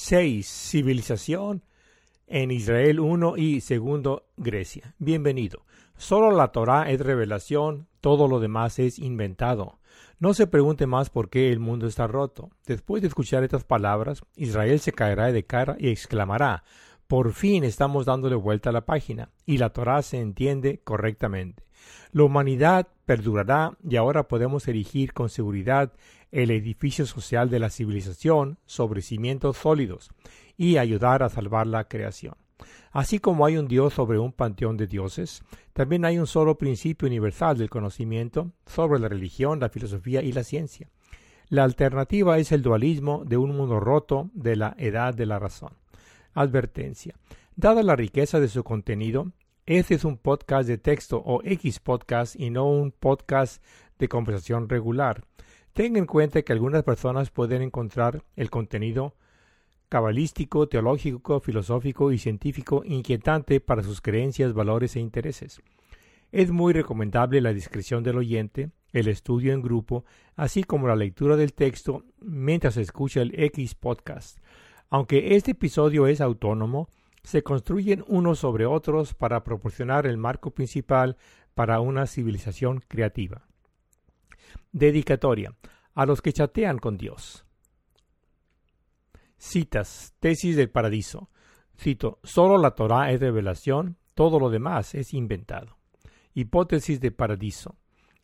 6. Civilización en Israel 1 y 2 Grecia. Bienvenido. Solo la Torah es revelación, todo lo demás es inventado. No se pregunte más por qué el mundo está roto. Después de escuchar estas palabras, Israel se caerá de cara y exclamará Por fin estamos dándole vuelta a la página, y la Torah se entiende correctamente. La humanidad perdurará y ahora podemos erigir con seguridad el edificio social de la civilización sobre cimientos sólidos y ayudar a salvar la creación. Así como hay un Dios sobre un panteón de dioses, también hay un solo principio universal del conocimiento sobre la religión, la filosofía y la ciencia. La alternativa es el dualismo de un mundo roto de la edad de la razón. Advertencia. Dada la riqueza de su contenido, este es un podcast de texto o X podcast y no un podcast de conversación regular. Tenga en cuenta que algunas personas pueden encontrar el contenido cabalístico, teológico, filosófico y científico inquietante para sus creencias, valores e intereses. Es muy recomendable la discreción del oyente, el estudio en grupo, así como la lectura del texto mientras escucha el X podcast. Aunque este episodio es autónomo, se construyen unos sobre otros para proporcionar el marco principal para una civilización creativa. Dedicatoria a los que chatean con Dios. Citas, tesis del paraíso. Cito, solo la Torah es revelación, todo lo demás es inventado. Hipótesis de paraíso.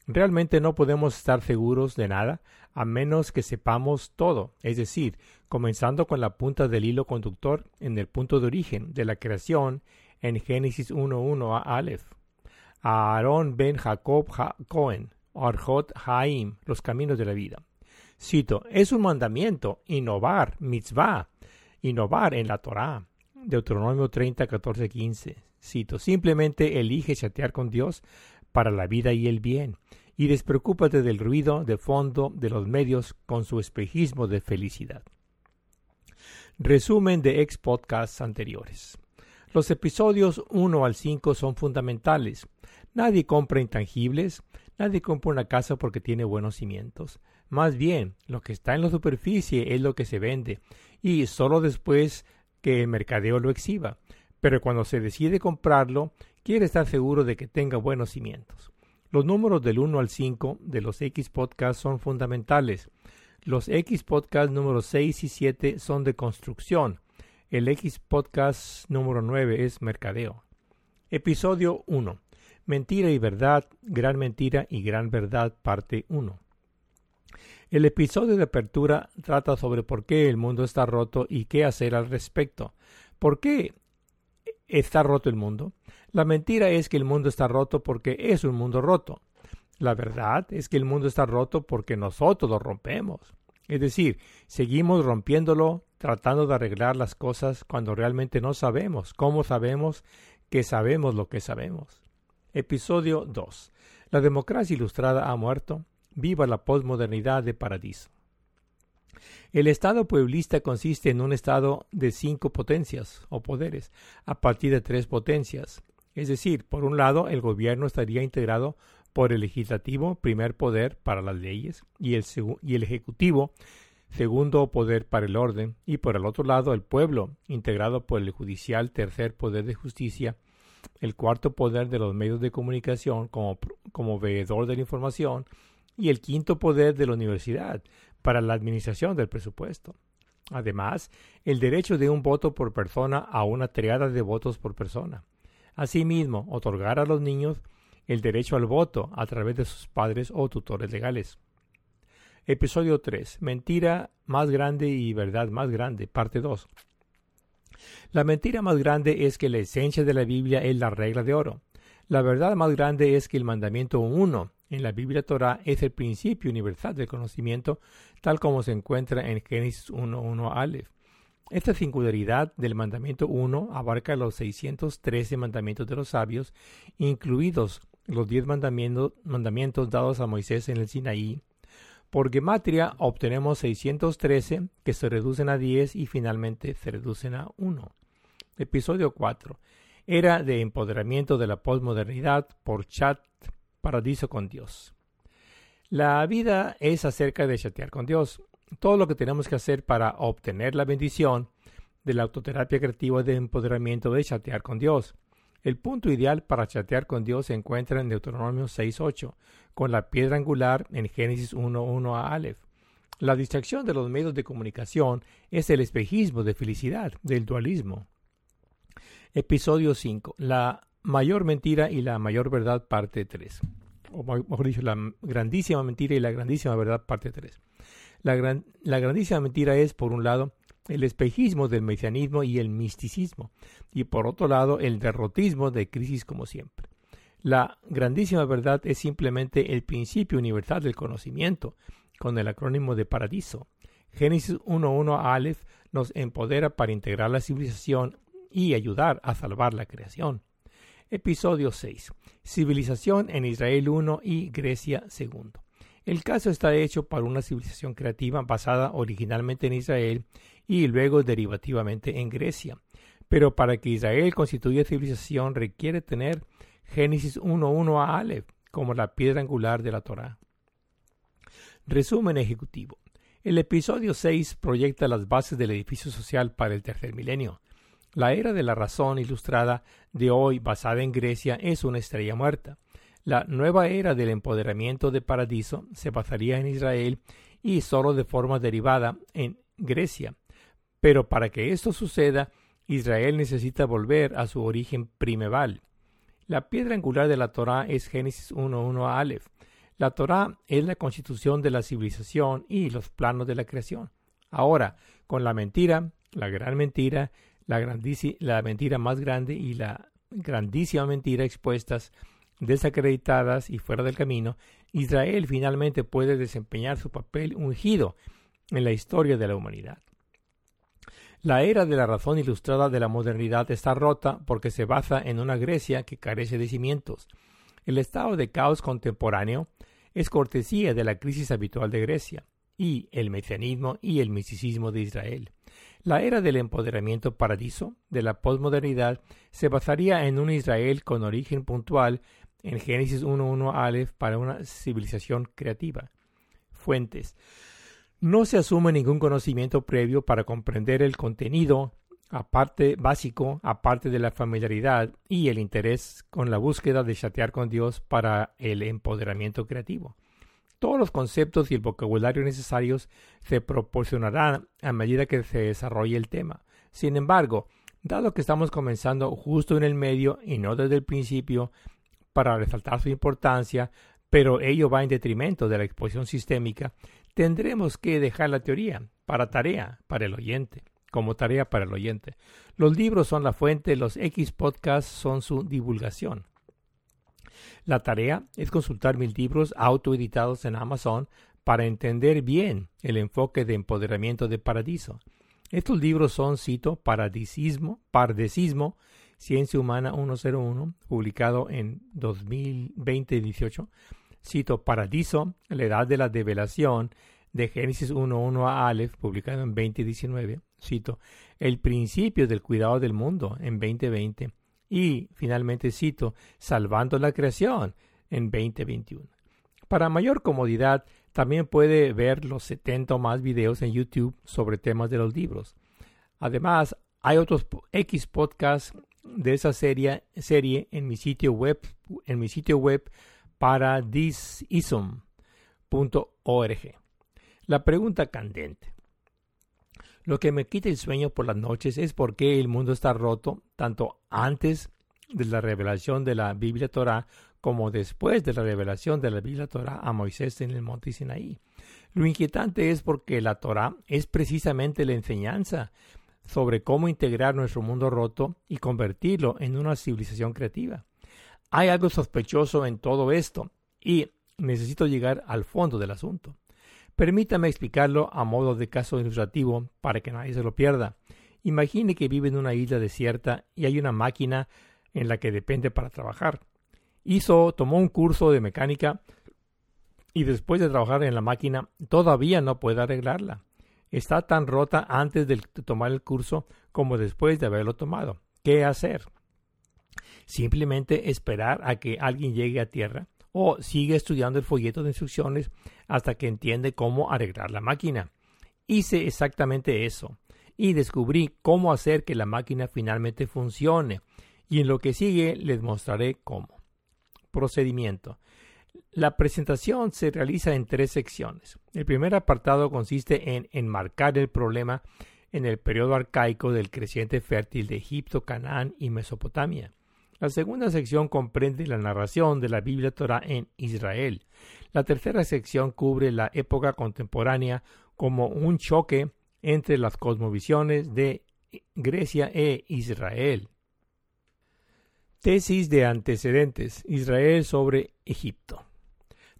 Realmente no podemos estar seguros de nada a menos que sepamos todo, es decir, comenzando con la punta del hilo conductor en el punto de origen de la creación en Génesis 1.1 a Aleph. Aarón ben Jacob Cohen, Arjot Haim, los caminos de la vida. Cito, es un mandamiento, innovar, mitzvah, innovar en la Torah. Deuteronomio 30, 14, 15. Cito, simplemente elige chatear con Dios para la vida y el bien, y despreocúpate del ruido de fondo de los medios con su espejismo de felicidad. Resumen de ex podcasts anteriores. Los episodios 1 al 5 son fundamentales. Nadie compra intangibles, nadie compra una casa porque tiene buenos cimientos. Más bien, lo que está en la superficie es lo que se vende, y solo después que el mercadeo lo exhiba. Pero cuando se decide comprarlo, quiere estar seguro de que tenga buenos cimientos. Los números del 1 al 5 de los X Podcasts son fundamentales. Los X Podcasts números 6 y 7 son de construcción. El X Podcast número 9 es mercadeo. Episodio 1. Mentira y verdad, gran mentira y gran verdad, parte 1. El episodio de apertura trata sobre por qué el mundo está roto y qué hacer al respecto. ¿Por qué está roto el mundo? La mentira es que el mundo está roto porque es un mundo roto. La verdad es que el mundo está roto porque nosotros lo rompemos. Es decir, seguimos rompiéndolo, tratando de arreglar las cosas cuando realmente no sabemos cómo sabemos que sabemos lo que sabemos. Episodio 2. La democracia ilustrada ha muerto. Viva la posmodernidad de Paradiso. El Estado pueblista consiste en un Estado de cinco potencias o poderes, a partir de tres potencias. Es decir, por un lado, el gobierno estaría integrado por el legislativo, primer poder para las leyes, y el, y el ejecutivo, segundo poder para el orden, y por el otro lado el pueblo, integrado por el judicial, tercer poder de justicia, el cuarto poder de los medios de comunicación como, como veedor de la información, y el quinto poder de la universidad para la administración del presupuesto. Además, el derecho de un voto por persona a una triada de votos por persona. Asimismo, otorgar a los niños el derecho al voto a través de sus padres o tutores legales. Episodio 3. Mentira más grande y verdad más grande. Parte 2. La mentira más grande es que la esencia de la Biblia es la regla de oro. La verdad más grande es que el mandamiento 1 en la Biblia Torah es el principio universal del conocimiento, tal como se encuentra en Génesis 1.1 Aleph. Esta singularidad del mandamiento 1 abarca los 613 mandamientos de los sabios, incluidos los 10 mandamientos, mandamientos dados a Moisés en el Sinaí. Por gematria obtenemos 613 que se reducen a 10 y finalmente se reducen a 1. Episodio 4. Era de empoderamiento de la posmodernidad por chat paradiso con Dios. La vida es acerca de chatear con Dios. Todo lo que tenemos que hacer para obtener la bendición de la autoterapia creativa de empoderamiento de chatear con Dios. El punto ideal para chatear con Dios se encuentra en Deuteronomio 6.8, con la piedra angular en Génesis 1.1 a Aleph. La distracción de los medios de comunicación es el espejismo de felicidad, del dualismo. Episodio 5. La mayor mentira y la mayor verdad, parte 3. O mejor dicho, la grandísima mentira y la grandísima verdad, parte 3. La, gran, la grandísima mentira es, por un lado, el espejismo del mesianismo y el misticismo, y por otro lado el derrotismo de crisis como siempre. La grandísima verdad es simplemente el principio universal del conocimiento, con el acrónimo de paradiso. Génesis 1.1 Aleph nos empodera para integrar la civilización y ayudar a salvar la creación. Episodio 6. Civilización en Israel 1 y Grecia 2. El caso está hecho para una civilización creativa basada originalmente en Israel y luego derivativamente en Grecia. Pero para que Israel constituya civilización requiere tener Génesis 1.1 a Aleph como la piedra angular de la Torá. Resumen ejecutivo. El episodio 6 proyecta las bases del edificio social para el tercer milenio. La era de la razón ilustrada de hoy basada en Grecia es una estrella muerta. La nueva era del empoderamiento de paradiso se basaría en Israel y solo de forma derivada en Grecia. Pero para que esto suceda, Israel necesita volver a su origen primeval. La piedra angular de la Torá es Génesis 1.1 a Aleph. La Torá es la constitución de la civilización y los planos de la creación. Ahora, con la mentira, la gran mentira, la, la mentira más grande y la grandísima mentira expuestas, desacreditadas y fuera del camino, Israel finalmente puede desempeñar su papel ungido en la historia de la humanidad. La era de la razón ilustrada de la modernidad está rota porque se basa en una Grecia que carece de cimientos. El estado de caos contemporáneo es cortesía de la crisis habitual de Grecia y el mesianismo y el misticismo de Israel. La era del empoderamiento paradiso de la posmodernidad se basaría en un Israel con origen puntual en Génesis 1.1 Aleph para una civilización creativa. Fuentes. No se asume ningún conocimiento previo para comprender el contenido aparte básico, aparte de la familiaridad y el interés con la búsqueda de chatear con Dios para el empoderamiento creativo. Todos los conceptos y el vocabulario necesarios se proporcionarán a medida que se desarrolle el tema. Sin embargo, dado que estamos comenzando justo en el medio y no desde el principio, para resaltar su importancia, pero ello va en detrimento de la exposición sistémica, tendremos que dejar la teoría para tarea para el oyente, como tarea para el oyente. Los libros son la fuente, los X podcasts son su divulgación. La tarea es consultar mis libros autoeditados en Amazon para entender bien el enfoque de empoderamiento de paradiso. Estos libros son, cito, Paradisismo, Pardecismo, Ciencia Humana 101, publicado en 2020-18, Cito Paradiso, la edad de la develación, de Génesis 1.1 a Aleph, publicado en 2019. Cito, el principio del cuidado del mundo en 2020. Y finalmente cito, salvando la creación en 2021. Para mayor comodidad, también puede ver los 70 o más videos en YouTube sobre temas de los libros. Además, hay otros X podcasts de esa serie, serie en mi sitio web, en mi sitio web paradisim.org. La pregunta candente. Lo que me quita el sueño por las noches es por qué el mundo está roto tanto antes de la revelación de la Biblia Torah como después de la revelación de la Biblia Torah a Moisés en el monte Sinaí. Lo inquietante es porque la Torah es precisamente la enseñanza sobre cómo integrar nuestro mundo roto y convertirlo en una civilización creativa. Hay algo sospechoso en todo esto y necesito llegar al fondo del asunto. Permítame explicarlo a modo de caso ilustrativo para que nadie se lo pierda. Imagine que vive en una isla desierta y hay una máquina en la que depende para trabajar. Hizo, tomó un curso de mecánica y después de trabajar en la máquina todavía no puede arreglarla. Está tan rota antes de tomar el curso como después de haberlo tomado. ¿Qué hacer? Simplemente esperar a que alguien llegue a tierra o sigue estudiando el folleto de instrucciones hasta que entiende cómo arreglar la máquina. Hice exactamente eso. y descubrí cómo hacer que la máquina finalmente funcione. Y en lo que sigue les mostraré cómo. Procedimiento. La presentación se realiza en tres secciones. El primer apartado consiste en enmarcar el problema en el periodo arcaico del creciente fértil de Egipto, Canaán y Mesopotamia. La segunda sección comprende la narración de la Biblia Torah en Israel. La tercera sección cubre la época contemporánea como un choque entre las cosmovisiones de Grecia e Israel. Tesis de antecedentes Israel sobre Egipto.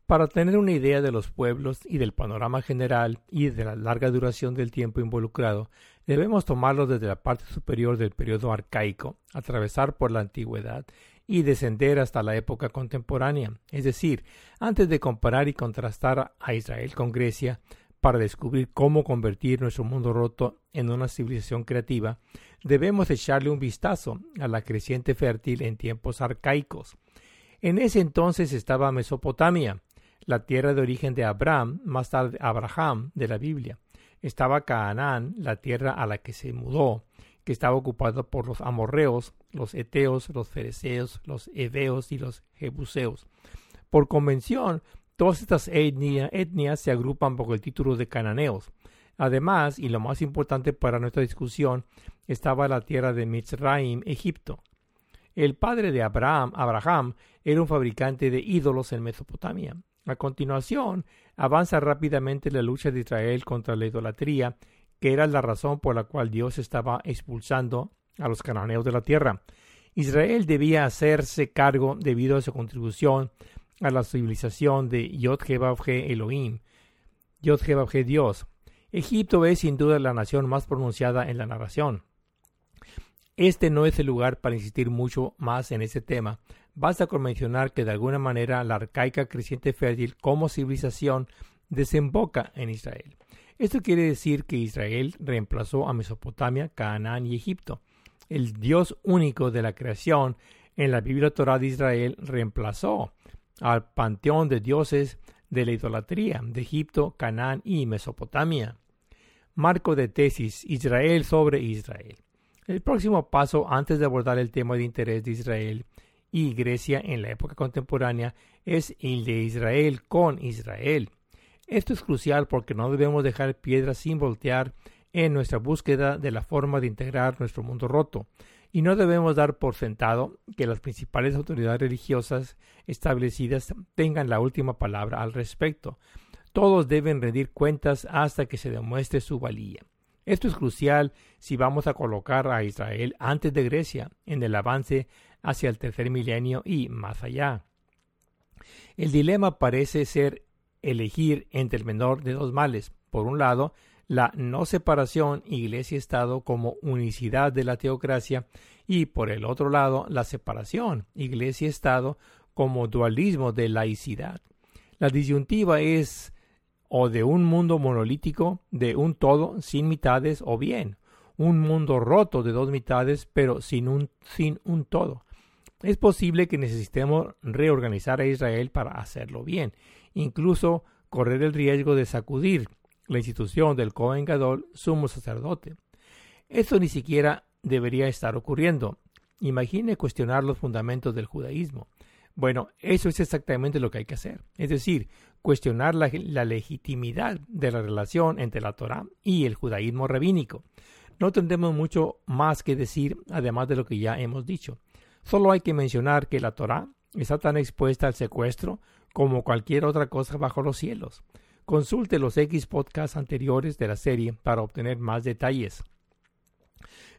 Para tener una idea de los pueblos y del panorama general y de la larga duración del tiempo involucrado, debemos tomarlo desde la parte superior del periodo arcaico, atravesar por la antigüedad y descender hasta la época contemporánea, es decir, antes de comparar y contrastar a Israel con Grecia, para descubrir cómo convertir nuestro mundo roto en una civilización creativa, debemos echarle un vistazo a la creciente fértil en tiempos arcaicos. En ese entonces estaba Mesopotamia, la tierra de origen de Abraham, más tarde Abraham de la Biblia. Estaba Canaán, la tierra a la que se mudó, que estaba ocupada por los amorreos, los eteos, los fereceos, los heveos y los jebuseos. Por convención, todas estas etnias se agrupan bajo el título de cananeos. Además, y lo más importante para nuestra discusión, estaba la tierra de Mitzraim, Egipto. El padre de Abraham, Abraham, era un fabricante de ídolos en Mesopotamia. A continuación, avanza rápidamente la lucha de Israel contra la idolatría, que era la razón por la cual Dios estaba expulsando a los cananeos de la tierra. Israel debía hacerse cargo debido a su contribución a la civilización de Yod Elohim, Yod Dios. Egipto es sin duda la nación más pronunciada en la narración. Este no es el lugar para insistir mucho más en ese tema. Basta con mencionar que de alguna manera la arcaica creciente fértil como civilización desemboca en Israel. Esto quiere decir que Israel reemplazó a Mesopotamia, Canaán y Egipto. El Dios único de la creación en la Biblia Torah de Israel reemplazó al panteón de dioses de la idolatría de Egipto, Canaán y Mesopotamia. Marco de tesis Israel sobre Israel. El próximo paso antes de abordar el tema de interés de Israel y Grecia en la época contemporánea es el de Israel con Israel. Esto es crucial porque no debemos dejar piedras sin voltear en nuestra búsqueda de la forma de integrar nuestro mundo roto, y no debemos dar por sentado que las principales autoridades religiosas establecidas tengan la última palabra al respecto. Todos deben rendir cuentas hasta que se demuestre su valía. Esto es crucial si vamos a colocar a Israel antes de Grecia en el avance hacia el tercer milenio y más allá. El dilema parece ser elegir entre el menor de dos males. Por un lado, la no separación Iglesia-Estado como unicidad de la teocracia y por el otro lado, la separación Iglesia-Estado como dualismo de laicidad. La disyuntiva es o de un mundo monolítico, de un todo sin mitades, o bien un mundo roto de dos mitades, pero sin un, sin un todo. Es posible que necesitemos reorganizar a Israel para hacerlo bien, incluso correr el riesgo de sacudir la institución del Cohen Gadol, sumo sacerdote. Esto ni siquiera debería estar ocurriendo. Imagine cuestionar los fundamentos del judaísmo. Bueno, eso es exactamente lo que hay que hacer. Es decir, cuestionar la, legitimidad de la relación entre la Torah y el judaísmo rabínico. No tendremos mucho más que decir además de lo que ya hemos dicho. Solo hay que mencionar que la Torah está tan expuesta al secuestro como cualquier otra cosa bajo los cielos. Consulte los X podcasts anteriores de la serie para obtener más detalles.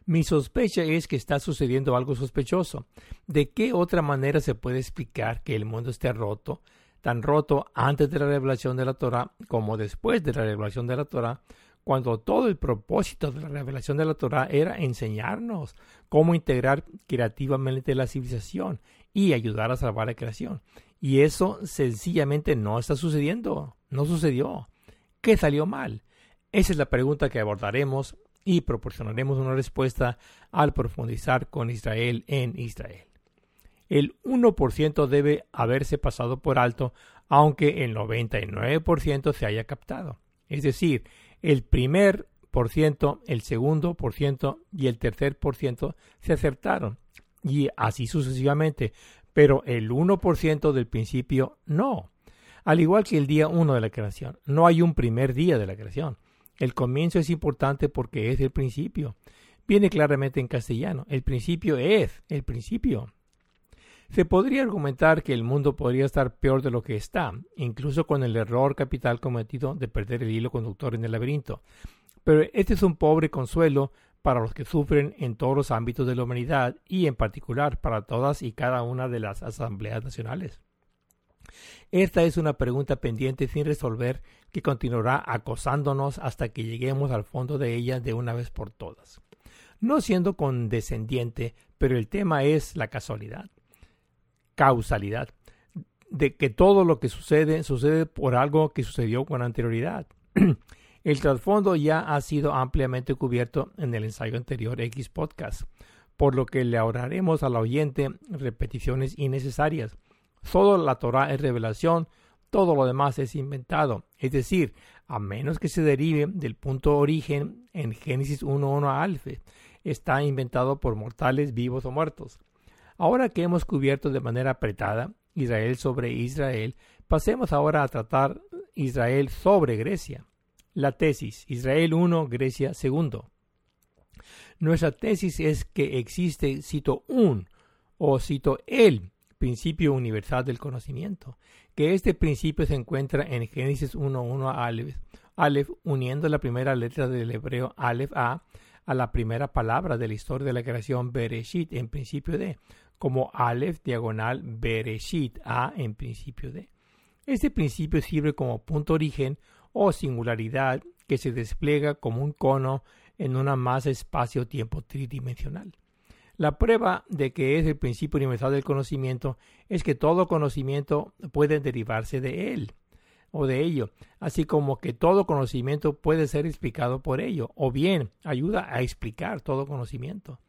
Mi sospecha es que está sucediendo algo sospechoso. ¿De qué otra manera se puede explicar que el mundo esté roto tan roto antes de la revelación de la Torah como después de la revelación de la Torah, cuando todo el propósito de la revelación de la Torah era enseñarnos cómo integrar creativamente la civilización y ayudar a salvar la creación. Y eso sencillamente no está sucediendo, no sucedió. ¿Qué salió mal? Esa es la pregunta que abordaremos y proporcionaremos una respuesta al profundizar con Israel en Israel el 1% debe haberse pasado por alto, aunque el 99% se haya captado. Es decir, el primer por ciento, el segundo por ciento y el tercer por ciento se acertaron, y así sucesivamente, pero el 1% del principio no. Al igual que el día 1 de la creación, no hay un primer día de la creación. El comienzo es importante porque es el principio. Viene claramente en castellano. El principio es el principio. Se podría argumentar que el mundo podría estar peor de lo que está, incluso con el error capital cometido de perder el hilo conductor en el laberinto. Pero este es un pobre consuelo para los que sufren en todos los ámbitos de la humanidad y en particular para todas y cada una de las asambleas nacionales. Esta es una pregunta pendiente sin resolver que continuará acosándonos hasta que lleguemos al fondo de ella de una vez por todas. No siendo condescendiente, pero el tema es la casualidad causalidad, de que todo lo que sucede sucede por algo que sucedió con anterioridad. el trasfondo ya ha sido ampliamente cubierto en el ensayo anterior X Podcast, por lo que le ahorraremos al oyente repeticiones innecesarias. Solo la Torah es revelación, todo lo demás es inventado, es decir, a menos que se derive del punto origen en Génesis 1.1 a Alfe, está inventado por mortales vivos o muertos. Ahora que hemos cubierto de manera apretada Israel sobre Israel, pasemos ahora a tratar Israel sobre Grecia. La tesis Israel 1, Grecia 2. Nuestra tesis es que existe, cito, un o cito el principio universal del conocimiento, que este principio se encuentra en Génesis 1.1 a Aleph, uniendo la primera letra del hebreo Aleph A a la primera palabra de la historia de la creación Bereshit en principio de, como Aleph diagonal Bereshit A en principio de. Este principio sirve como punto origen o singularidad que se despliega como un cono en una masa espacio-tiempo tridimensional. La prueba de que es el principio universal del conocimiento es que todo conocimiento puede derivarse de él o de ello, así como que todo conocimiento puede ser explicado por ello, o bien ayuda a explicar todo conocimiento.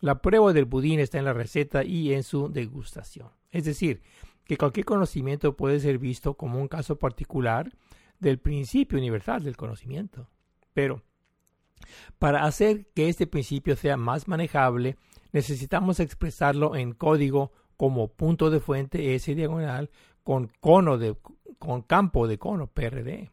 La prueba del budín está en la receta y en su degustación. Es decir, que cualquier conocimiento puede ser visto como un caso particular del principio universal del conocimiento. Pero, para hacer que este principio sea más manejable, necesitamos expresarlo en código como punto de fuente S diagonal con cono de con campo de cono PRD.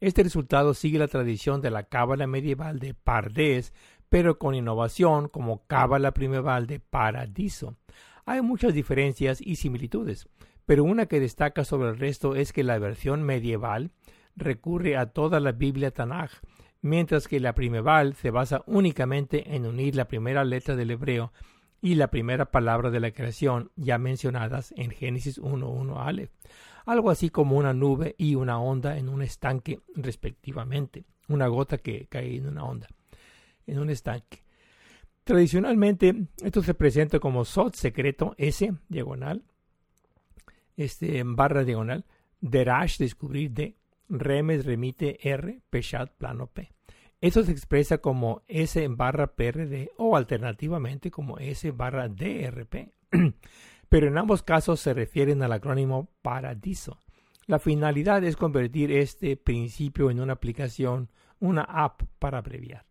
Este resultado sigue la tradición de la cábala medieval de Pardes pero con innovación como cábala primeval de Paradiso. Hay muchas diferencias y similitudes, pero una que destaca sobre el resto es que la versión medieval recurre a toda la Biblia Tanaj, mientras que la primeval se basa únicamente en unir la primera letra del hebreo y la primera palabra de la creación ya mencionadas en Génesis 1.1 Aleph, algo así como una nube y una onda en un estanque respectivamente, una gota que cae en una onda en un estanque. Tradicionalmente, esto se presenta como SOT secreto S, diagonal, este, barra diagonal, Derash, descubrir D, Remes, remite R, Peshat, plano P. Esto se expresa como S barra PRD o alternativamente como S barra DRP. Pero en ambos casos se refieren al acrónimo Paradiso. La finalidad es convertir este principio en una aplicación, una app para abreviar.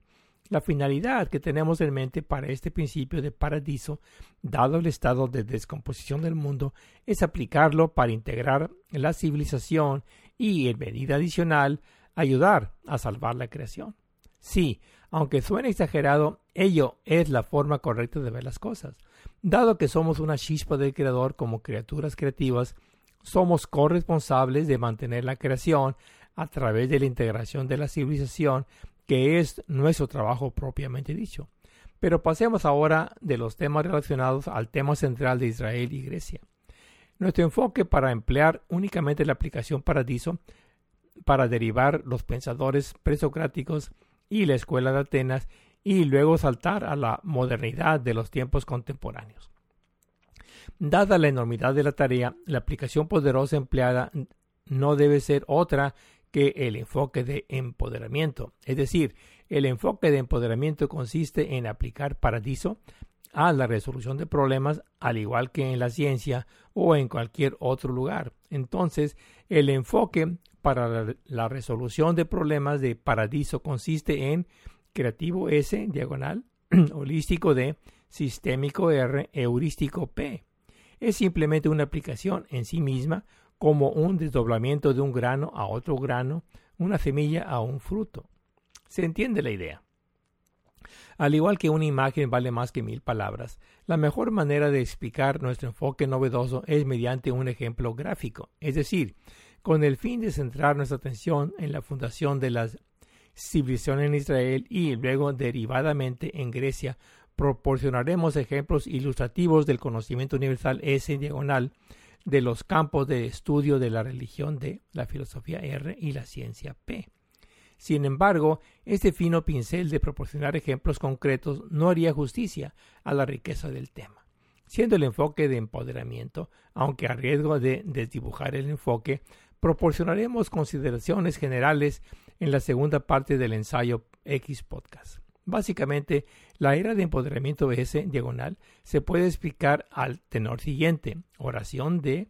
La finalidad que tenemos en mente para este principio de paradiso, dado el estado de descomposición del mundo, es aplicarlo para integrar la civilización y, en medida adicional, ayudar a salvar la creación. Sí, aunque suene exagerado, ello es la forma correcta de ver las cosas. Dado que somos una chispa del Creador como criaturas creativas, somos corresponsables de mantener la creación a través de la integración de la civilización que es nuestro trabajo propiamente dicho. Pero pasemos ahora de los temas relacionados al tema central de Israel y Grecia. Nuestro enfoque para emplear únicamente la aplicación Paradiso para derivar los pensadores presocráticos y la escuela de Atenas y luego saltar a la modernidad de los tiempos contemporáneos. Dada la enormidad de la tarea, la aplicación poderosa empleada no debe ser otra que el enfoque de empoderamiento. Es decir, el enfoque de empoderamiento consiste en aplicar Paradiso a la resolución de problemas, al igual que en la ciencia o en cualquier otro lugar. Entonces, el enfoque para la resolución de problemas de Paradiso consiste en creativo S, diagonal, holístico D, sistémico R, heurístico P. Es simplemente una aplicación en sí misma como un desdoblamiento de un grano a otro grano, una semilla a un fruto. ¿Se entiende la idea? Al igual que una imagen vale más que mil palabras, la mejor manera de explicar nuestro enfoque novedoso es mediante un ejemplo gráfico, es decir, con el fin de centrar nuestra atención en la fundación de la civilización en Israel y luego derivadamente en Grecia, proporcionaremos ejemplos ilustrativos del conocimiento universal S diagonal de los campos de estudio de la religión de la filosofía R y la ciencia P. Sin embargo, este fino pincel de proporcionar ejemplos concretos no haría justicia a la riqueza del tema. Siendo el enfoque de empoderamiento, aunque a riesgo de desdibujar el enfoque, proporcionaremos consideraciones generales en la segunda parte del ensayo X Podcast. Básicamente, la era de empoderamiento S diagonal se puede explicar al tenor siguiente: oración de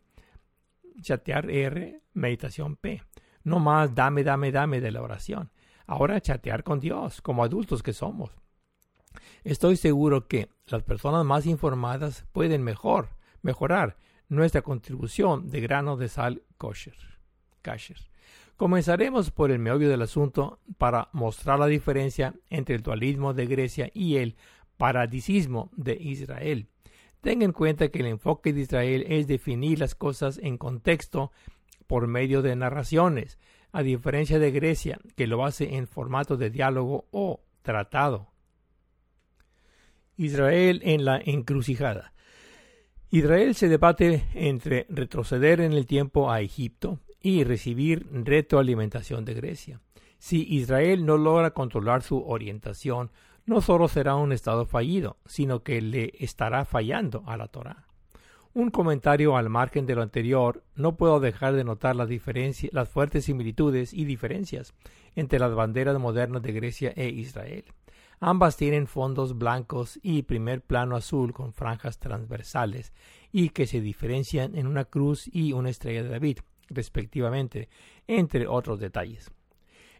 chatear R, meditación P. No más dame, dame, dame de la oración. Ahora chatear con Dios, como adultos que somos. Estoy seguro que las personas más informadas pueden mejor, mejorar nuestra contribución de grano de sal kosher. Comenzaremos por el meollo del asunto para mostrar la diferencia entre el dualismo de Grecia y el paradisismo de Israel. Tenga en cuenta que el enfoque de Israel es definir las cosas en contexto por medio de narraciones, a diferencia de Grecia, que lo hace en formato de diálogo o tratado. Israel en la encrucijada. Israel se debate entre retroceder en el tiempo a Egipto y recibir retroalimentación de Grecia. Si Israel no logra controlar su orientación, no solo será un estado fallido, sino que le estará fallando a la Torah. Un comentario al margen de lo anterior, no puedo dejar de notar las, las fuertes similitudes y diferencias entre las banderas modernas de Grecia e Israel. Ambas tienen fondos blancos y primer plano azul con franjas transversales y que se diferencian en una cruz y una estrella de David, respectivamente, entre otros detalles.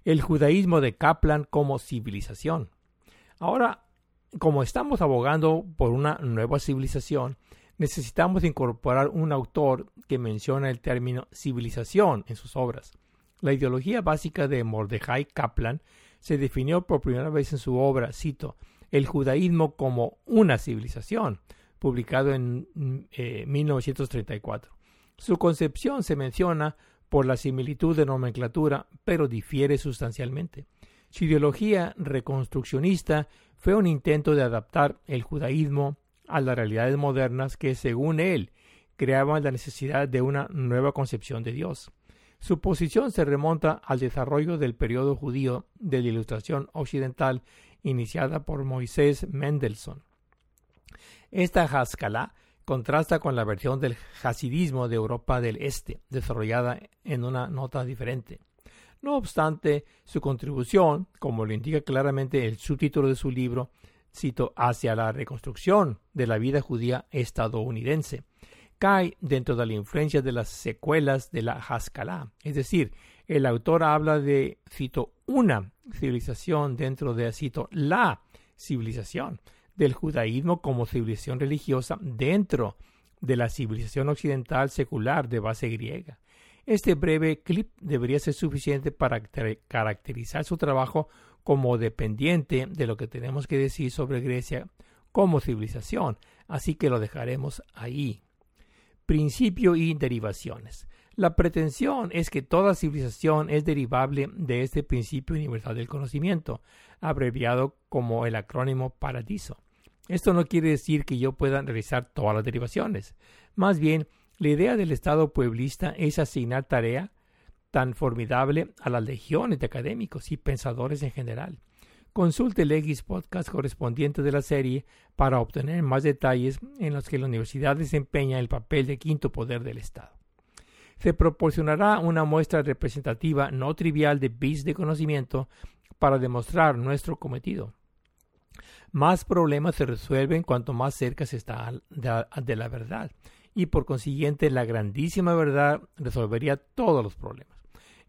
El judaísmo de Kaplan como civilización. Ahora, como estamos abogando por una nueva civilización, necesitamos incorporar un autor que menciona el término civilización en sus obras. La ideología básica de Mordejai Kaplan se definió por primera vez en su obra, cito, El judaísmo como una civilización, publicado en 1934. Eh, su concepción se menciona por la similitud de nomenclatura, pero difiere sustancialmente. Su ideología reconstruccionista fue un intento de adaptar el judaísmo a las realidades modernas que, según él, creaban la necesidad de una nueva concepción de Dios. Su posición se remonta al desarrollo del periodo judío de la Ilustración Occidental iniciada por Moisés Mendelssohn. Esta Haskalah contrasta con la versión del hasidismo de Europa del Este, desarrollada en una nota diferente. No obstante, su contribución, como lo indica claramente el subtítulo de su libro, cito, hacia la reconstrucción de la vida judía estadounidense, cae dentro de la influencia de las secuelas de la Haskalah. Es decir, el autor habla de, cito, una civilización dentro de, cito, la civilización del judaísmo como civilización religiosa dentro de la civilización occidental secular de base griega. Este breve clip debería ser suficiente para caracterizar su trabajo como dependiente de lo que tenemos que decir sobre Grecia como civilización, así que lo dejaremos ahí. Principio y derivaciones. La pretensión es que toda civilización es derivable de este principio universal del conocimiento, abreviado como el acrónimo Paradiso. Esto no quiere decir que yo pueda realizar todas las derivaciones. Más bien, la idea del Estado pueblista es asignar tarea tan formidable a las legiones de académicos y pensadores en general. Consulte el X podcast correspondiente de la serie para obtener más detalles en los que la universidad desempeña el papel de quinto poder del Estado. Se proporcionará una muestra representativa no trivial de bits de conocimiento para demostrar nuestro cometido. Más problemas se resuelven cuanto más cerca se está de la verdad, y por consiguiente la grandísima verdad resolvería todos los problemas.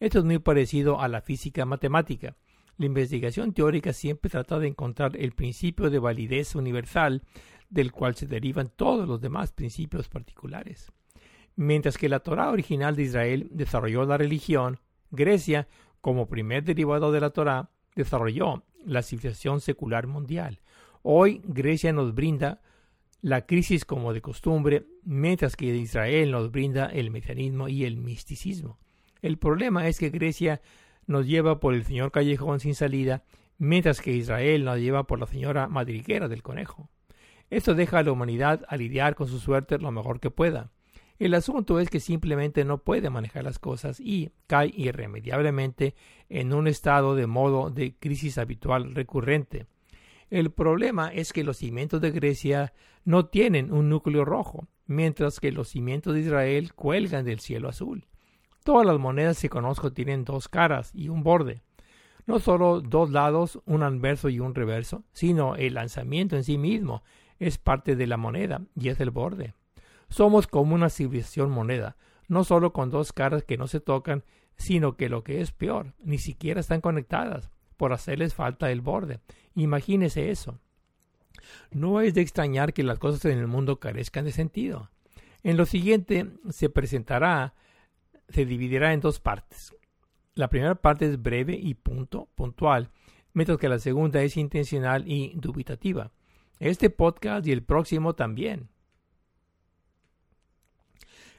Esto es muy parecido a la física matemática. La investigación teórica siempre trata de encontrar el principio de validez universal del cual se derivan todos los demás principios particulares. Mientras que la Torah original de Israel desarrolló la religión, Grecia, como primer derivado de la Torah, desarrolló la civilización secular mundial. Hoy Grecia nos brinda la crisis como de costumbre, mientras que Israel nos brinda el mesianismo y el misticismo. El problema es que Grecia nos lleva por el señor callejón sin salida, mientras que Israel nos lleva por la señora madriguera del conejo. Esto deja a la humanidad a lidiar con su suerte lo mejor que pueda. El asunto es que simplemente no puede manejar las cosas y cae irremediablemente en un estado de modo de crisis habitual recurrente. El problema es que los cimientos de Grecia no tienen un núcleo rojo, mientras que los cimientos de Israel cuelgan del cielo azul. Todas las monedas que conozco tienen dos caras y un borde. No solo dos lados, un anverso y un reverso, sino el lanzamiento en sí mismo es parte de la moneda y es el borde. Somos como una civilización moneda, no solo con dos caras que no se tocan, sino que lo que es peor, ni siquiera están conectadas, por hacerles falta el borde. Imagínese eso. No es de extrañar que las cosas en el mundo carezcan de sentido. En lo siguiente se presentará se dividirá en dos partes. La primera parte es breve y punto, puntual, mientras que la segunda es intencional y dubitativa. Este podcast y el próximo también.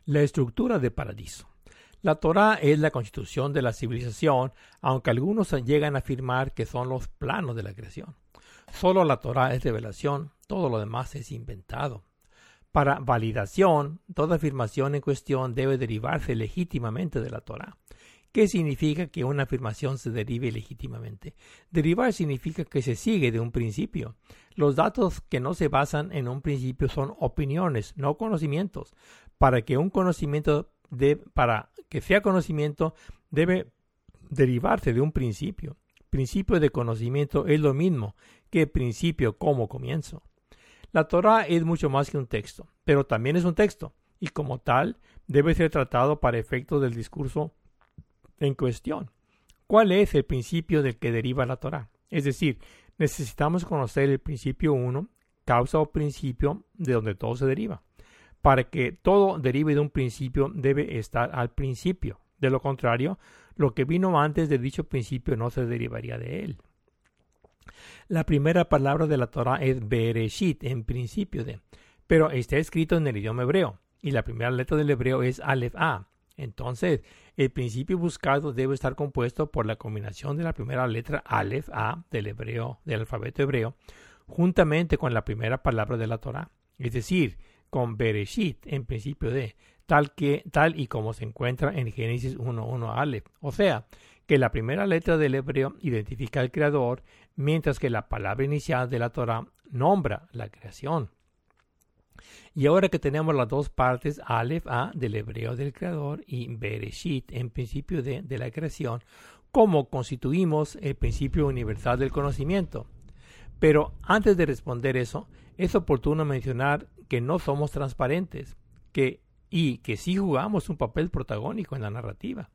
La estructura de paradiso. La Torah es la constitución de la civilización, aunque algunos llegan a afirmar que son los planos de la creación. Solo la Torah es revelación, todo lo demás es inventado. Para validación, toda afirmación en cuestión debe derivarse legítimamente de la Torah. ¿Qué significa que una afirmación se derive legítimamente? Derivar significa que se sigue de un principio. Los datos que no se basan en un principio son opiniones, no conocimientos. Para que un conocimiento de, para que sea conocimiento debe derivarse de un principio. Principio de conocimiento es lo mismo que principio como comienzo. La Torah es mucho más que un texto, pero también es un texto, y como tal debe ser tratado para efectos del discurso en cuestión. ¿Cuál es el principio del que deriva la Torah? Es decir, necesitamos conocer el principio 1, causa o principio de donde todo se deriva. Para que todo derive de un principio debe estar al principio. De lo contrario, lo que vino antes de dicho principio no se derivaría de él. La primera palabra de la Torah es Bereshit, en principio de, pero está escrito en el idioma hebreo, y la primera letra del hebreo es Aleph A. Entonces, el principio buscado debe estar compuesto por la combinación de la primera letra Aleph A del hebreo, del alfabeto hebreo, juntamente con la primera palabra de la Torah, es decir, con Bereshit, en principio de, tal que tal y como se encuentra en Génesis 1.1 Aleph. O sea, que la primera letra del hebreo identifica al creador, mientras que la palabra inicial de la Torah nombra la creación. Y ahora que tenemos las dos partes, Aleph A del hebreo del creador y Bereshit en principio de, de la creación, ¿cómo constituimos el principio universal del conocimiento? Pero antes de responder eso, es oportuno mencionar que no somos transparentes, que y que sí jugamos un papel protagónico en la narrativa.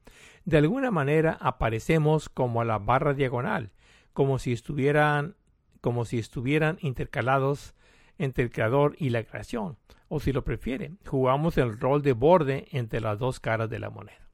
De alguna manera aparecemos como a la barra diagonal, como si estuvieran como si estuvieran intercalados entre el creador y la creación, o si lo prefiere, jugamos el rol de borde entre las dos caras de la moneda.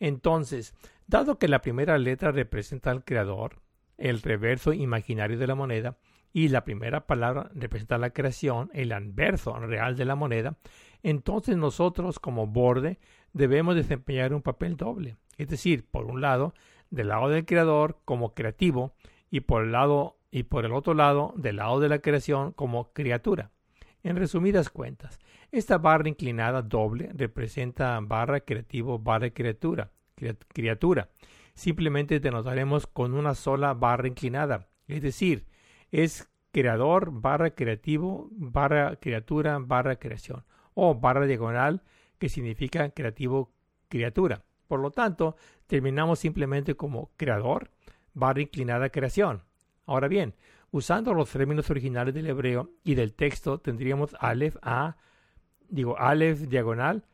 Entonces, dado que la primera letra representa al creador, el reverso imaginario de la moneda, y la primera palabra representa la creación, el anverso real de la moneda, entonces nosotros como borde debemos desempeñar un papel doble. Es decir, por un lado, del lado del creador como creativo y por el lado y por el otro lado, del lado de la creación como criatura. En resumidas cuentas, esta barra inclinada doble representa barra creativo barra criatura, criatura. Simplemente denotaremos con una sola barra inclinada, es decir, es creador barra creativo barra criatura barra creación o barra diagonal que significa creativo criatura. Por lo tanto, terminamos simplemente como creador barra inclinada creación. Ahora bien, Usando los términos originales del hebreo y del texto tendríamos Aleph A, digo Aleph diagonal,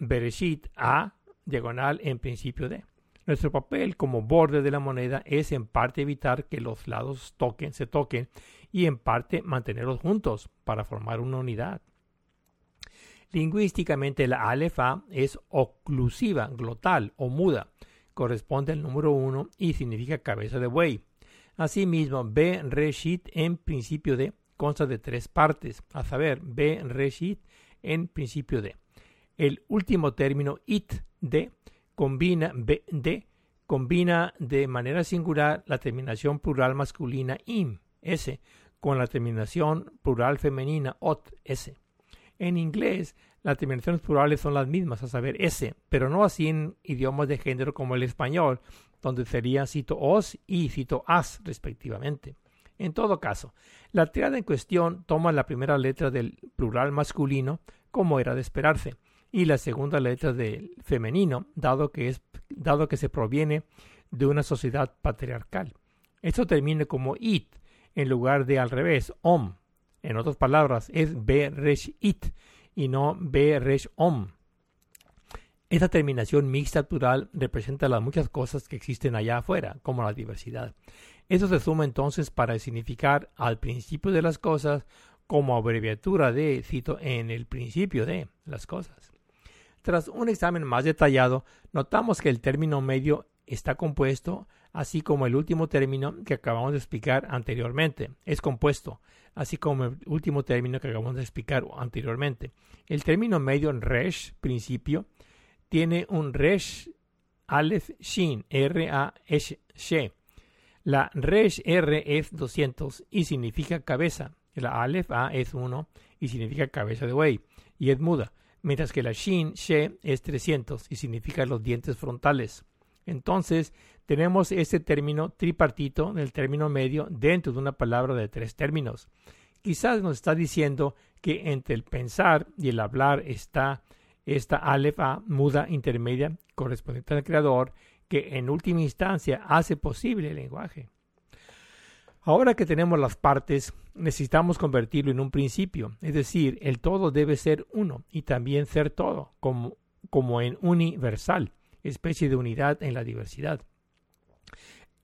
Bereshit A diagonal en principio de. Nuestro papel como borde de la moneda es en parte evitar que los lados toquen, se toquen y en parte mantenerlos juntos para formar una unidad. Lingüísticamente la alefa es oclusiva, glotal o muda. Corresponde al número uno y significa cabeza de buey. Asimismo, B reshit en principio de consta de tres partes, a saber, B reshit en principio de. El último término it de combina B de combina de manera singular la terminación plural masculina im s con la terminación plural femenina ot s. En inglés, las terminaciones plurales son las mismas, a saber, S, pero no así en idiomas de género como el español, donde sería cito os y cito as, respectivamente. En todo caso, la triada en cuestión toma la primera letra del plural masculino, como era de esperarse, y la segunda letra del femenino, dado que, es, dado que se proviene de una sociedad patriarcal. Esto termina como it, en lugar de al revés, om, en otras palabras, es be resh it y no be resh om. Esta terminación mixta plural representa las muchas cosas que existen allá afuera, como la diversidad. Eso se suma entonces para significar al principio de las cosas como abreviatura de, cito, en el principio de las cosas. Tras un examen más detallado, notamos que el término medio está compuesto, así como el último término que acabamos de explicar anteriormente. Es compuesto, así como el último término que acabamos de explicar anteriormente. El término medio en resh, principio, tiene un resh aleph shin, R-A-S, she. La resh R es 200 y significa cabeza. La aleph A es 1 y significa cabeza de buey y es muda. Mientras que la shin, she, es 300 y significa los dientes frontales. Entonces, tenemos este término tripartito del término medio dentro de una palabra de tres términos. Quizás nos está diciendo que entre el pensar y el hablar está esta alefa muda intermedia correspondiente al creador que en última instancia hace posible el lenguaje. Ahora que tenemos las partes, necesitamos convertirlo en un principio, es decir, el todo debe ser uno y también ser todo, como, como en universal especie de unidad en la diversidad.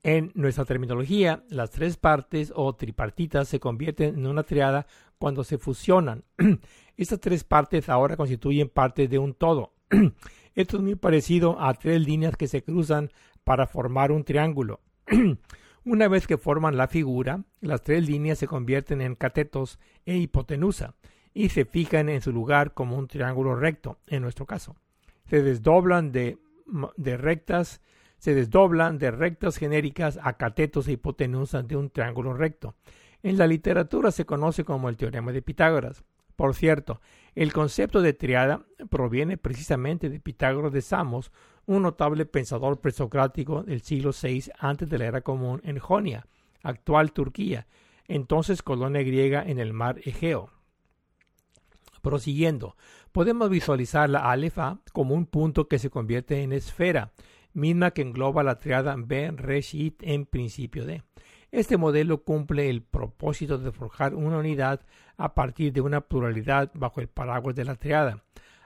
En nuestra terminología, las tres partes o tripartitas se convierten en una triada cuando se fusionan. Estas tres partes ahora constituyen parte de un todo. Esto es muy parecido a tres líneas que se cruzan para formar un triángulo. Una vez que forman la figura, las tres líneas se convierten en catetos e hipotenusa y se fijan en su lugar como un triángulo recto, en nuestro caso. Se desdoblan de de rectas se desdoblan de rectas genéricas a catetos e hipotenusas de un triángulo recto. En la literatura se conoce como el teorema de Pitágoras. Por cierto, el concepto de triada proviene precisamente de Pitágoras de Samos, un notable pensador presocrático del siglo VI antes de la era común en Jonia, actual Turquía, entonces colonia griega en el mar Egeo. Prosiguiendo, podemos visualizar la alefa como un punto que se convierte en esfera, misma que engloba la triada B, Reshit en principio de. Este modelo cumple el propósito de forjar una unidad a partir de una pluralidad bajo el paraguas de la triada.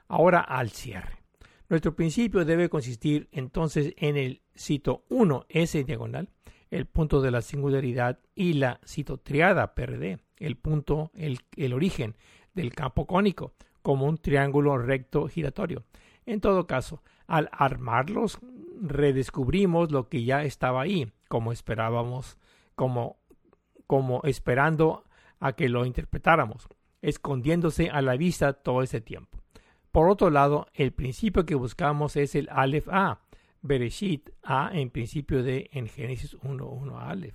Ahora al cierre. Nuestro principio debe consistir entonces en el cito 1 S diagonal, el punto de la singularidad, y la cito triada PRD, el punto, el, el origen, del campo cónico, como un triángulo recto giratorio. En todo caso, al armarlos, redescubrimos lo que ya estaba ahí, como esperábamos, como, como esperando a que lo interpretáramos, escondiéndose a la vista todo ese tiempo. Por otro lado, el principio que buscamos es el Aleph A, Bereshit A en principio de en Génesis 1.1 Aleph.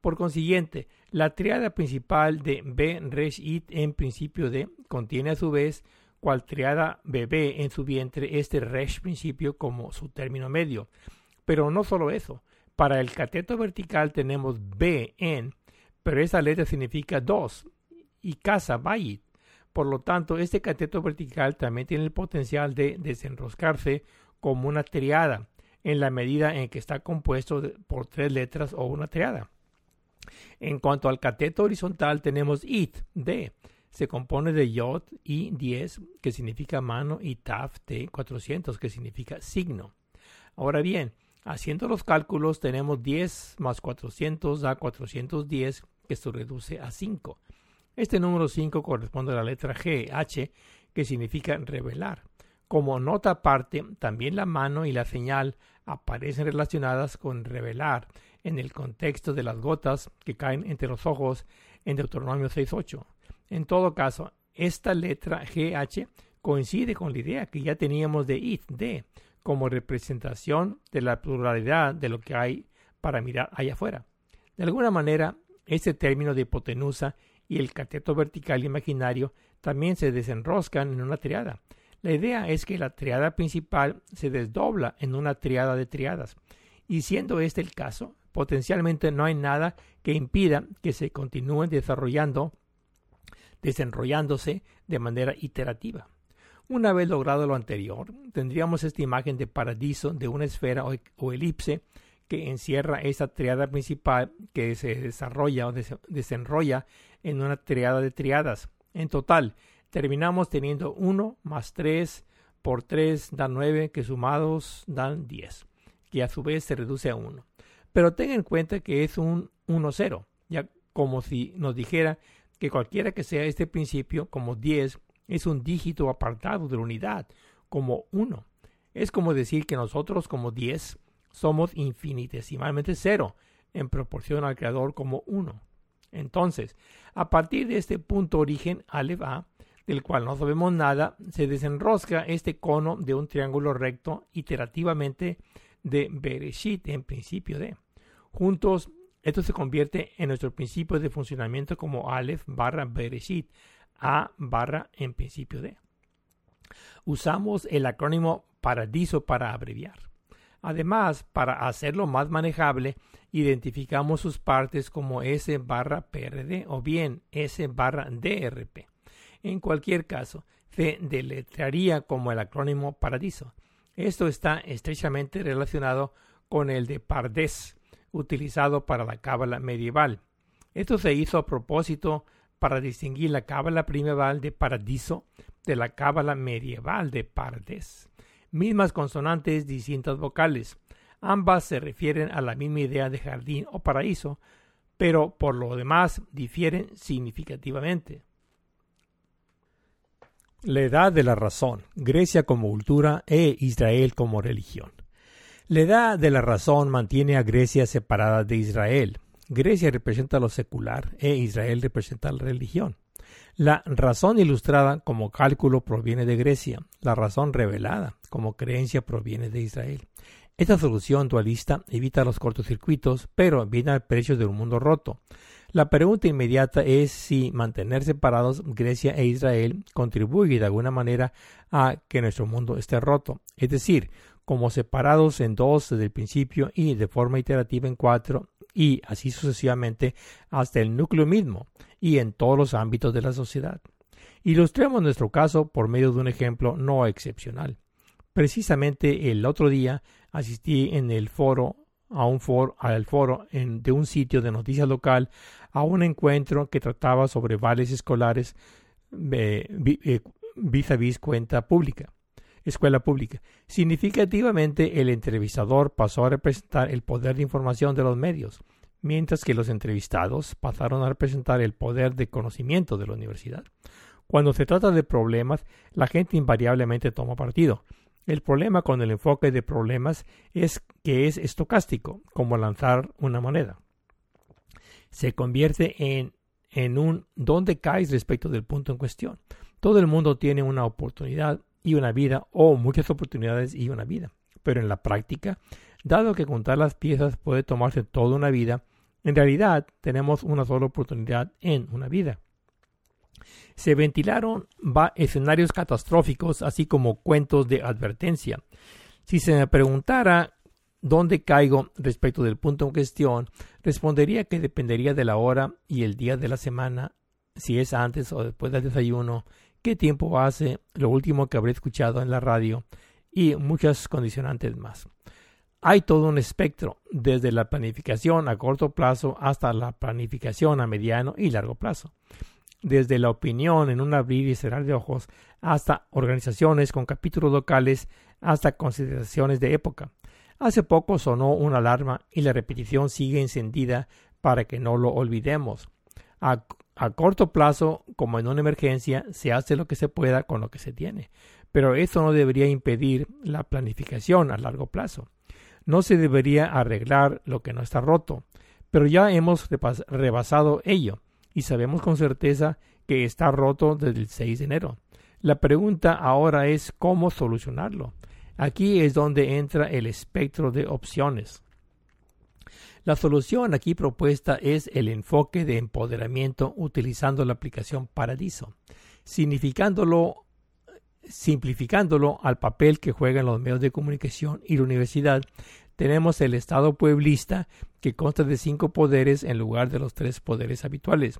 Por consiguiente, la triada principal de B, Resh, It en principio de contiene a su vez cual triada BB en su vientre este Resh principio como su término medio. Pero no solo eso, para el cateto vertical tenemos B en, pero esa letra significa dos y casa Bayit. Por lo tanto, este cateto vertical también tiene el potencial de desenroscarse como una triada en la medida en que está compuesto por tres letras o una triada. En cuanto al cateto horizontal, tenemos IT, D. Se compone de Yod y 10, que significa mano, y Taf, T, 400, que significa signo. Ahora bien, haciendo los cálculos, tenemos 10 más 400 da 410, que se reduce a 5. Este número 5 corresponde a la letra G, H, que significa revelar. Como nota aparte, también la mano y la señal aparecen relacionadas con revelar en el contexto de las gotas que caen entre los ojos en Deuteronomio 6.8. En todo caso, esta letra GH coincide con la idea que ya teníamos de it, de, como representación de la pluralidad de lo que hay para mirar allá afuera. De alguna manera, este término de hipotenusa y el cateto vertical imaginario también se desenroscan en una triada. La idea es que la triada principal se desdobla en una triada de triadas, y siendo este el caso, potencialmente no hay nada que impida que se continúen desarrollando, desenrollándose de manera iterativa. Una vez logrado lo anterior, tendríamos esta imagen de paradiso de una esfera o, elipse que encierra esa triada principal que se desarrolla o desenrolla en una triada de triadas. En total, terminamos teniendo 1 más 3 por 3 da 9, que sumados dan 10, que a su vez se reduce a 1. Pero tenga en cuenta que es un 1-0, ya como si nos dijera que cualquiera que sea este principio, como 10, es un dígito apartado de la unidad, como 1. Es como decir que nosotros como 10 somos infinitesimalmente 0 en proporción al creador como 1. Entonces, a partir de este punto origen Aleph A, del cual no sabemos nada, se desenrosca este cono de un triángulo recto iterativamente de Bereshit en principio de. Juntos, esto se convierte en nuestro principio de funcionamiento como Aleph barra Bereshit, A barra en principio de. Usamos el acrónimo Paradiso para abreviar. Además, para hacerlo más manejable, identificamos sus partes como S barra PRD o bien S barra DRP. En cualquier caso, se deletrearía como el acrónimo Paradiso. Esto está estrechamente relacionado con el de Pardes, utilizado para la cábala medieval. Esto se hizo a propósito para distinguir la cábala primeval de Paradiso de la cábala medieval de Pardes. Mismas consonantes, distintas vocales. Ambas se refieren a la misma idea de jardín o paraíso, pero por lo demás difieren significativamente. La edad de la razón, Grecia como cultura e Israel como religión. La edad de la razón mantiene a Grecia separada de Israel. Grecia representa lo secular e Israel representa la religión. La razón ilustrada como cálculo proviene de Grecia, la razón revelada como creencia proviene de Israel. Esta solución dualista evita los cortocircuitos, pero viene al precio de un mundo roto. La pregunta inmediata es si mantener separados Grecia e Israel contribuye de alguna manera a que nuestro mundo esté roto, es decir, como separados en dos desde el principio y de forma iterativa en cuatro, y así sucesivamente hasta el núcleo mismo y en todos los ámbitos de la sociedad. Ilustremos nuestro caso por medio de un ejemplo no excepcional. Precisamente el otro día asistí en el foro a un foro, al foro de un sitio de noticias local a un encuentro que trataba sobre vales escolares eh, eh, vis a vis cuenta pública, escuela pública. Significativamente, el entrevistador pasó a representar el poder de información de los medios, mientras que los entrevistados pasaron a representar el poder de conocimiento de la universidad. Cuando se trata de problemas, la gente invariablemente toma partido. El problema con el enfoque de problemas es que es estocástico, como lanzar una moneda. Se convierte en, en un dónde caes respecto del punto en cuestión. Todo el mundo tiene una oportunidad y una vida, o muchas oportunidades y una vida. Pero en la práctica, dado que contar las piezas puede tomarse toda una vida, en realidad tenemos una sola oportunidad en una vida. Se ventilaron escenarios catastróficos, así como cuentos de advertencia. Si se me preguntara dónde caigo respecto del punto en cuestión, respondería que dependería de la hora y el día de la semana, si es antes o después del desayuno, qué tiempo hace, lo último que habré escuchado en la radio y muchas condicionantes más. Hay todo un espectro, desde la planificación a corto plazo hasta la planificación a mediano y largo plazo. Desde la opinión en un abrir y cerrar de ojos hasta organizaciones con capítulos locales hasta consideraciones de época. Hace poco sonó una alarma y la repetición sigue encendida para que no lo olvidemos. A, corto plazo, como en una emergencia, se hace lo que se pueda con lo que se tiene, pero eso no debería impedir la planificación a largo plazo. No se debería arreglar lo que no está roto, pero ya hemos rebasado ello y sabemos con certeza que está roto desde el 6 de enero. La pregunta ahora es cómo solucionarlo. Aquí es donde entra el espectro de opciones. La solución aquí propuesta es el enfoque de empoderamiento utilizando la aplicación Paradiso, significándolo simplificándolo al papel que juegan los medios de comunicación y la universidad, tenemos el Estado pueblista que consta de cinco poderes en lugar de los tres poderes habituales.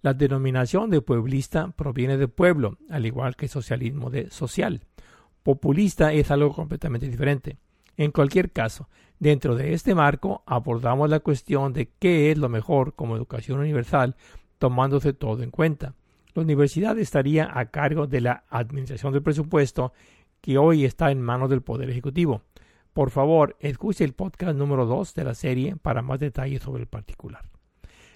La denominación de pueblista proviene de pueblo, al igual que socialismo de social. Populista es algo completamente diferente. En cualquier caso, dentro de este marco abordamos la cuestión de qué es lo mejor como educación universal, tomándose todo en cuenta la universidad estaría a cargo de la administración del presupuesto que hoy está en manos del Poder Ejecutivo. Por favor, escuche el podcast número 2 de la serie para más detalles sobre el particular.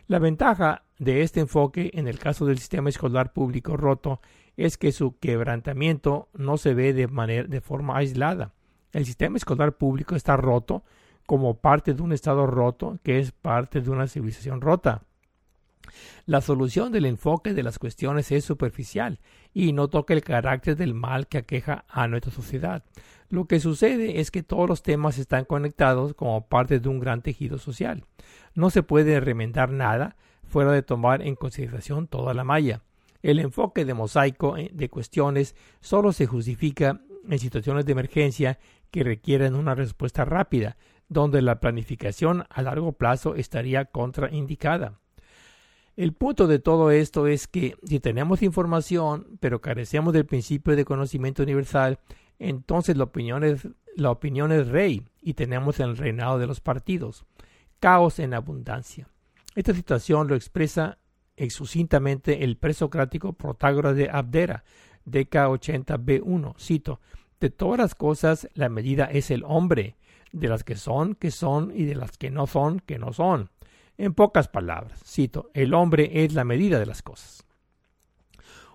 La ventaja de este enfoque en el caso del sistema escolar público roto es que su quebrantamiento no se ve de, manera, de forma aislada. El sistema escolar público está roto como parte de un Estado roto que es parte de una civilización rota. La solución del enfoque de las cuestiones es superficial y no toca el carácter del mal que aqueja a nuestra sociedad. Lo que sucede es que todos los temas están conectados como parte de un gran tejido social. No se puede remendar nada fuera de tomar en consideración toda la malla. El enfoque de mosaico eh, de cuestiones solo se justifica en situaciones de emergencia que requieren una respuesta rápida, donde la planificación a largo plazo estaría contraindicada. El punto de todo esto es que si tenemos información, pero carecemos del principio de conocimiento universal, entonces la opinión es, la opinión es rey y tenemos el reinado de los partidos. Caos en abundancia. Esta situación lo expresa sucintamente el presocrático Protágoras de Abdera, DK 80b1. Cito: De todas las cosas, la medida es el hombre, de las que son, que son, y de las que no son, que no son. En pocas palabras, cito, el hombre es la medida de las cosas.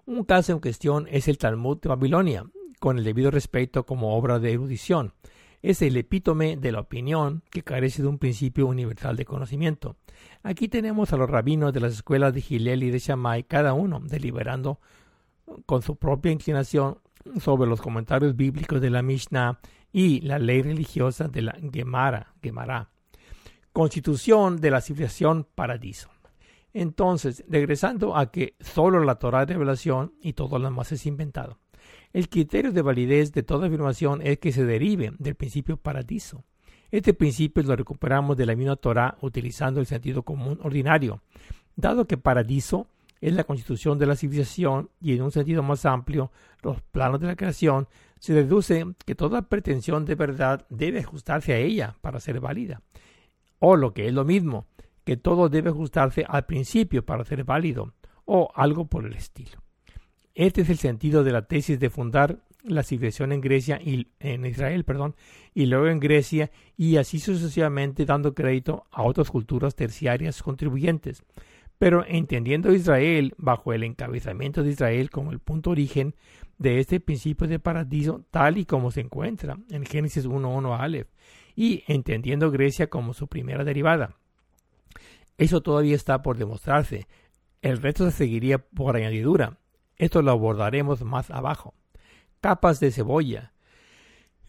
Un caso en cuestión es el Talmud de Babilonia, con el debido respeto como obra de erudición. Es el epítome de la opinión que carece de un principio universal de conocimiento. Aquí tenemos a los rabinos de las escuelas de Gilel y de Shammai, cada uno deliberando con su propia inclinación sobre los comentarios bíblicos de la Mishnah y la ley religiosa de la Gemara, constitución de la civilización paradiso. Entonces, regresando a que solo la Torah es revelación y todo lo demás es inventado. El criterio de validez de toda afirmación es que se derive del principio paradiso. Este principio lo recuperamos de la misma Torah utilizando el sentido común ordinario. Dado que paradiso es la constitución de la civilización y en un sentido más amplio los planos de la creación, se deduce que toda pretensión de verdad debe ajustarse a ella para ser válida o lo que es lo mismo, que todo debe ajustarse al principio para ser válido, o algo por el estilo. Este es el sentido de la tesis de fundar la civilización en Grecia y en Israel, perdón, y luego en Grecia y así sucesivamente dando crédito a otras culturas terciarias contribuyentes. Pero entendiendo Israel bajo el encabezamiento de Israel como el punto origen de este principio de paradiso tal y como se encuentra en Génesis 1.1 Aleph, y entendiendo Grecia como su primera derivada. Eso todavía está por demostrarse. El resto se seguiría por añadidura. Esto lo abordaremos más abajo. Capas de cebolla.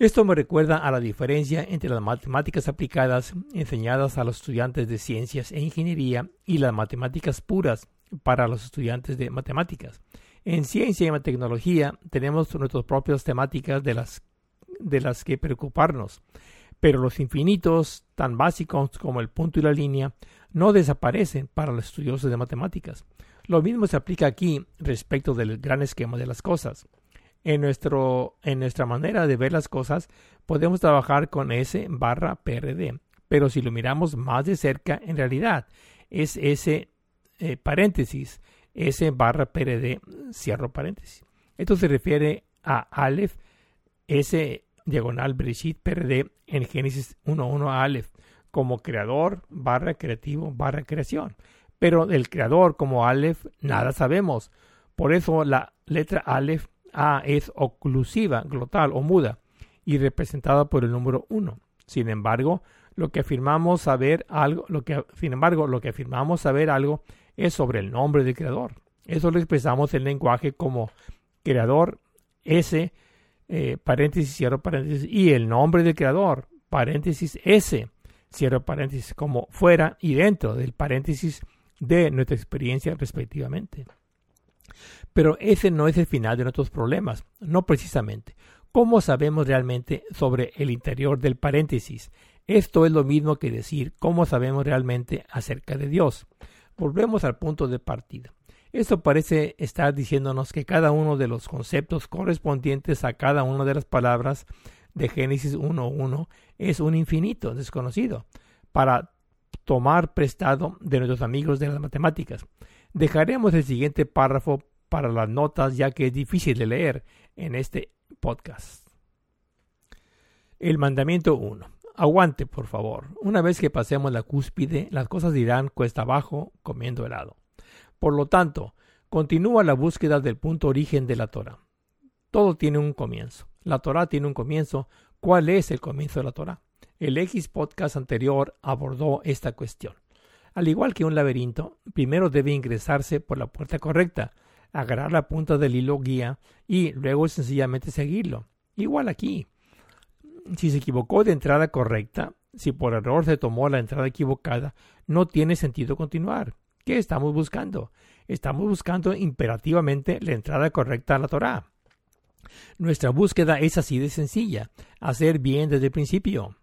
Esto me recuerda a la diferencia entre las matemáticas aplicadas enseñadas a los estudiantes de ciencias e ingeniería y las matemáticas puras para los estudiantes de matemáticas. En ciencia y tecnología tenemos nuestras propias temáticas de las, de las que preocuparnos pero los infinitos, tan básicos como el punto y la línea, no desaparecen para los estudiosos de matemáticas. Lo mismo se aplica aquí respecto del gran esquema de las cosas. En, nuestro, en nuestra manera de ver las cosas, podemos trabajar con S barra PRD, pero si lo miramos más de cerca, en realidad es ese eh, paréntesis, S barra PRD, cierro paréntesis. Esto se refiere a Aleph, S diagonal Breshit PRD en Génesis 1.1 a Aleph, como creador barra creativo barra creación. Pero del creador como Aleph nada sabemos. Por eso la letra Aleph A es oclusiva, glotal o muda y representada por el número 1. Sin embargo, lo que afirmamos saber algo, lo que, sin embargo, lo que afirmamos saber algo es sobre el nombre del creador. Eso lo expresamos en lenguaje como creador S, eh, paréntesis, cierro paréntesis, y el nombre del creador, paréntesis S, cierro paréntesis, como fuera y dentro del paréntesis de nuestra experiencia respectivamente. Pero ese no es el final de nuestros problemas, no precisamente. ¿Cómo sabemos realmente sobre el interior del paréntesis? Esto es lo mismo que decir cómo sabemos realmente acerca de Dios. Volvemos al punto de partida. Esto parece estar diciéndonos que cada uno de los conceptos correspondientes a cada una de las palabras de Génesis 1.1 es un infinito desconocido para tomar prestado de nuestros amigos de las matemáticas. Dejaremos el siguiente párrafo para las notas ya que es difícil de leer en este podcast. El mandamiento 1. Aguante, por favor. Una vez que pasemos la cúspide, las cosas irán cuesta abajo comiendo helado. Por lo tanto, continúa la búsqueda del punto origen de la Torah. Todo tiene un comienzo. La Torah tiene un comienzo. ¿Cuál es el comienzo de la Torah? El X podcast anterior abordó esta cuestión. Al igual que un laberinto, primero debe ingresarse por la puerta correcta, agarrar la punta del hilo guía y luego sencillamente seguirlo. Igual aquí. Si se equivocó de entrada correcta, si por error se tomó la entrada equivocada, no tiene sentido continuar. ¿Qué estamos buscando? Estamos buscando imperativamente la entrada correcta a la Torah. Nuestra búsqueda es así de sencilla, hacer bien desde el principio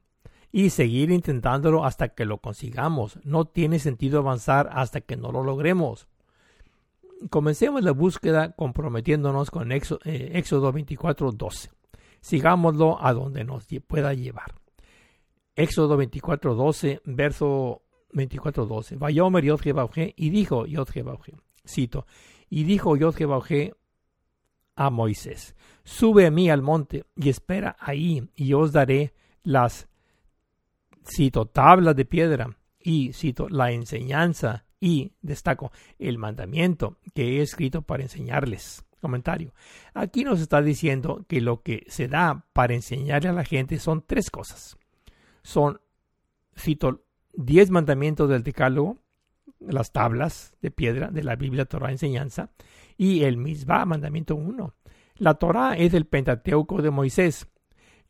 y seguir intentándolo hasta que lo consigamos. No tiene sentido avanzar hasta que no lo logremos. Comencemos la búsqueda comprometiéndonos con eh, Éxodo, 24, 12. Sigámoslo a donde nos pueda llevar. Éxodo 24, 12, verso 24.12. Vayomer Yod y dijo Yod cito, y dijo Yod a Moisés, sube a mí al monte y espera ahí, y os daré las, cito, tablas de piedra, y cito, la enseñanza, y destaco, el mandamiento que he escrito para enseñarles. Comentario. Aquí nos está diciendo que lo que se da para enseñarle a la gente son tres cosas. Son, cito, diez mandamientos del Decálogo, las tablas de piedra de la Biblia Torah Enseñanza, y el Misbah, mandamiento 1. La Torah es el Pentateuco de Moisés.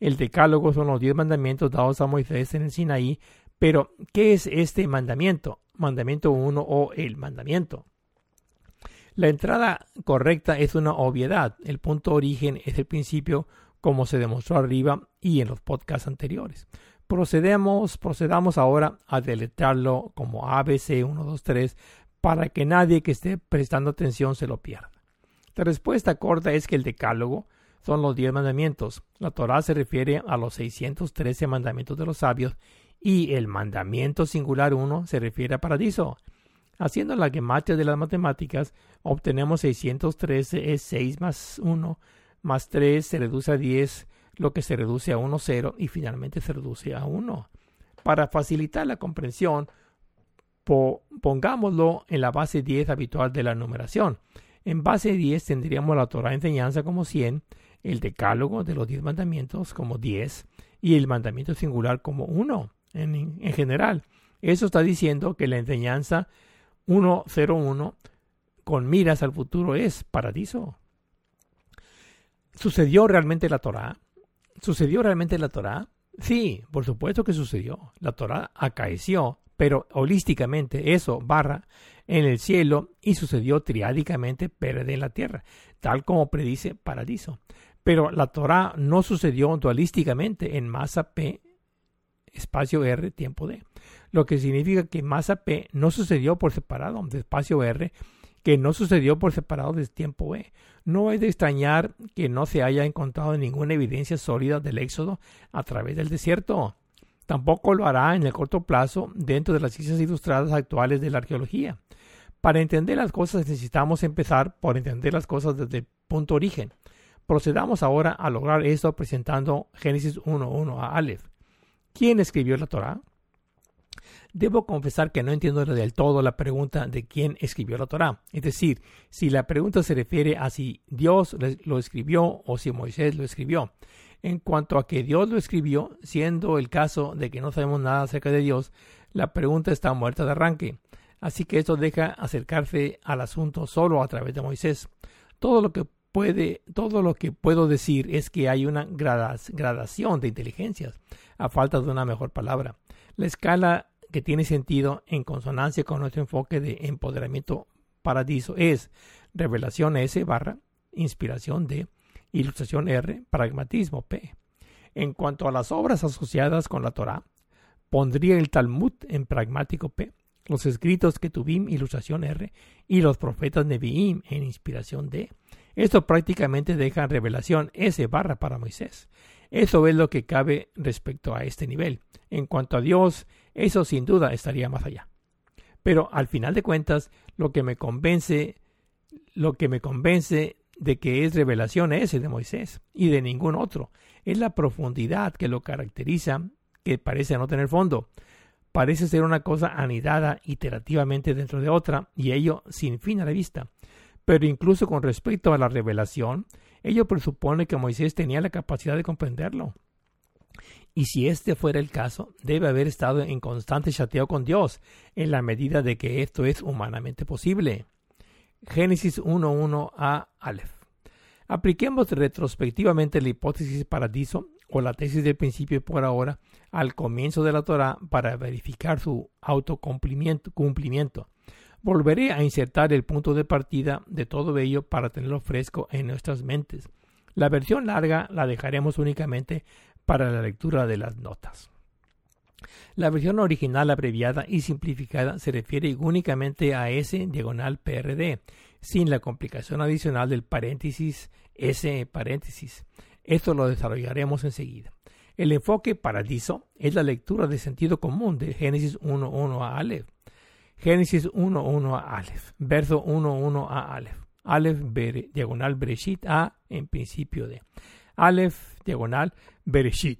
El Decálogo son los diez mandamientos dados a Moisés en el Sinaí, pero ¿qué es este mandamiento? Mandamiento 1 o el mandamiento. La entrada correcta es una obviedad. El punto origen es el principio, como se demostró arriba y en los podcasts anteriores. Procedemos, procedamos ahora a deletrarlo como ABC123 para que nadie que esté prestando atención se lo pierda. La respuesta corta es que el decálogo son los diez mandamientos. La Torah se refiere a los 613 mandamientos de los sabios y el mandamiento singular 1 se refiere a paradiso. Haciendo la gematria de las matemáticas, obtenemos 613 es 6 más 1 más 3 se reduce a 10 lo que se reduce a 1, 0 y finalmente se reduce a 1. Para facilitar la comprensión, pongámoslo en la base 10 habitual de la numeración. En base 10 tendríamos la Torah enseñanza como 100, el decálogo de los 10 mandamientos como 10 y el mandamiento singular como 1 en, en general. Eso está diciendo que la enseñanza 101 con miras al futuro es paradiso. ¿Sucedió realmente la Torah? ¿Sucedió realmente la Torah? Sí, por supuesto que sucedió. La Torah acaeció, pero holísticamente eso barra en el cielo y sucedió triádicamente perde en la tierra, tal como predice Paradiso. Pero la Torah no sucedió dualísticamente en masa P, espacio R, tiempo D. Lo que significa que masa P no sucedió por separado de espacio R que no sucedió por separado desde tiempo B. No es de extrañar que no se haya encontrado ninguna evidencia sólida del éxodo a través del desierto. Tampoco lo hará en el corto plazo dentro de las ciencias ilustradas actuales de la arqueología. Para entender las cosas necesitamos empezar por entender las cosas desde el punto origen. Procedamos ahora a lograr esto presentando Génesis 1.1 a Aleph. ¿Quién escribió la Torah? Debo confesar que no entiendo del todo la pregunta de quién escribió la Torah. Es decir, si la pregunta se refiere a si Dios lo escribió o si Moisés lo escribió. En cuanto a que Dios lo escribió, siendo el caso de que no sabemos nada acerca de Dios, la pregunta está muerta de arranque. Así que esto deja acercarse al asunto solo a través de Moisés. Todo lo que puede, todo lo que puedo decir es que hay una gradación de inteligencias, a falta de una mejor palabra. La escala que tiene sentido en consonancia con nuestro enfoque de empoderamiento paradiso es revelación S barra, inspiración D, ilustración R, pragmatismo P. En cuanto a las obras asociadas con la Torah, pondría el Talmud en pragmático P, los escritos que tuvim, ilustración R, y los profetas Nevi'im en inspiración D. Esto prácticamente deja revelación S barra para Moisés. Eso es lo que cabe respecto a este nivel. En cuanto a Dios, eso sin duda estaría más allá. Pero al final de cuentas, lo que me convence, lo que me convence de que es revelación ese de Moisés y de ningún otro, es la profundidad que lo caracteriza, que parece no tener fondo. Parece ser una cosa anidada iterativamente dentro de otra, y ello sin fin a la vista. Pero incluso con respecto a la revelación, ello presupone que Moisés tenía la capacidad de comprenderlo. Y si este fuera el caso, debe haber estado en constante chateo con Dios, en la medida de que esto es humanamente posible. Génesis 1.1 a Aleph. Apliquemos retrospectivamente la hipótesis paradiso o la tesis del principio por ahora al comienzo de la Torah para verificar su autocumplimiento. Cumplimiento. Volveré a insertar el punto de partida de todo ello para tenerlo fresco en nuestras mentes. La versión larga la dejaremos únicamente para la lectura de las notas. La versión original abreviada y simplificada se refiere únicamente a S diagonal PRD, sin la complicación adicional del paréntesis S paréntesis. Esto lo desarrollaremos enseguida. El enfoque paradiso es la lectura de sentido común de Génesis 1.1 a Aleph. Génesis 1.1 a Aleph. Verso 1.1 a Aleph. Aleph diagonal Bereshit A en principio de. Aleph diagonal Bereshit.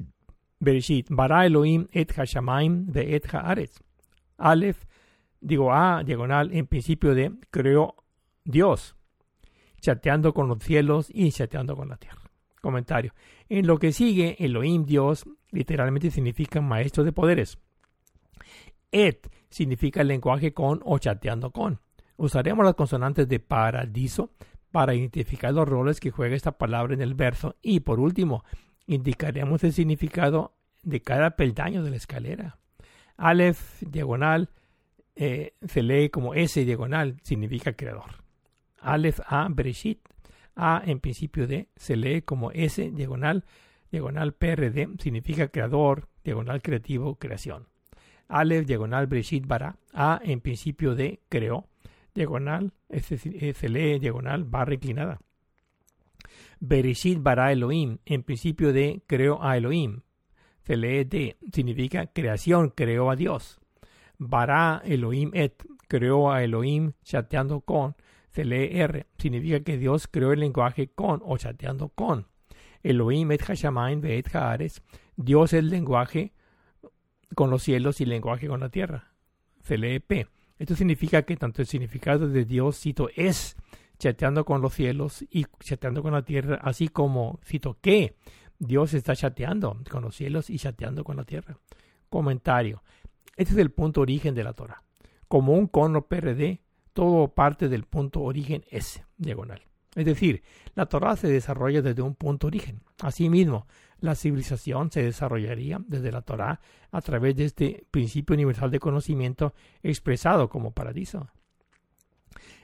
Bereshit. Bara Elohim et Hashamaim de et Haaretz. Aleph, digo A diagonal en principio de creó Dios. Chateando con los cielos y chateando con la tierra. Comentario. En lo que sigue, Elohim, Dios, literalmente significa maestro de poderes. Et significa lenguaje con o chateando con. Usaremos las consonantes de paradiso para identificar los roles que juega esta palabra en el verso y por último indicaremos el significado de cada peldaño de la escalera. Aleph diagonal eh, se lee como S diagonal, significa creador. Aleph A Bereshit, A en principio de, se lee como S diagonal, diagonal PRD, significa creador, diagonal creativo, creación. Aleph diagonal Bereshit Bara, A en principio de, creó, diagonal, se lee diagonal, barra inclinada. Bereshit bara Elohim, en principio de creó a Elohim. De, significa creación, creó a Dios. Bara Elohim et, creó a Elohim chateando con. Se lee R, significa que Dios creó el lenguaje con o chateando con. Elohim et Hashamain et Haares, Dios es el lenguaje con los cielos y lenguaje con la tierra. Se lee P. Esto significa que tanto el significado de Dios, cito, es chateando con los cielos y chateando con la tierra, así como, cito, que Dios está chateando con los cielos y chateando con la tierra. Comentario. Este es el punto origen de la Torah. Como un cono PRD, todo parte del punto origen S, diagonal. Es decir, la Torah se desarrolla desde un punto origen. Asimismo, la civilización se desarrollaría desde la Torah a través de este principio universal de conocimiento expresado como paradiso.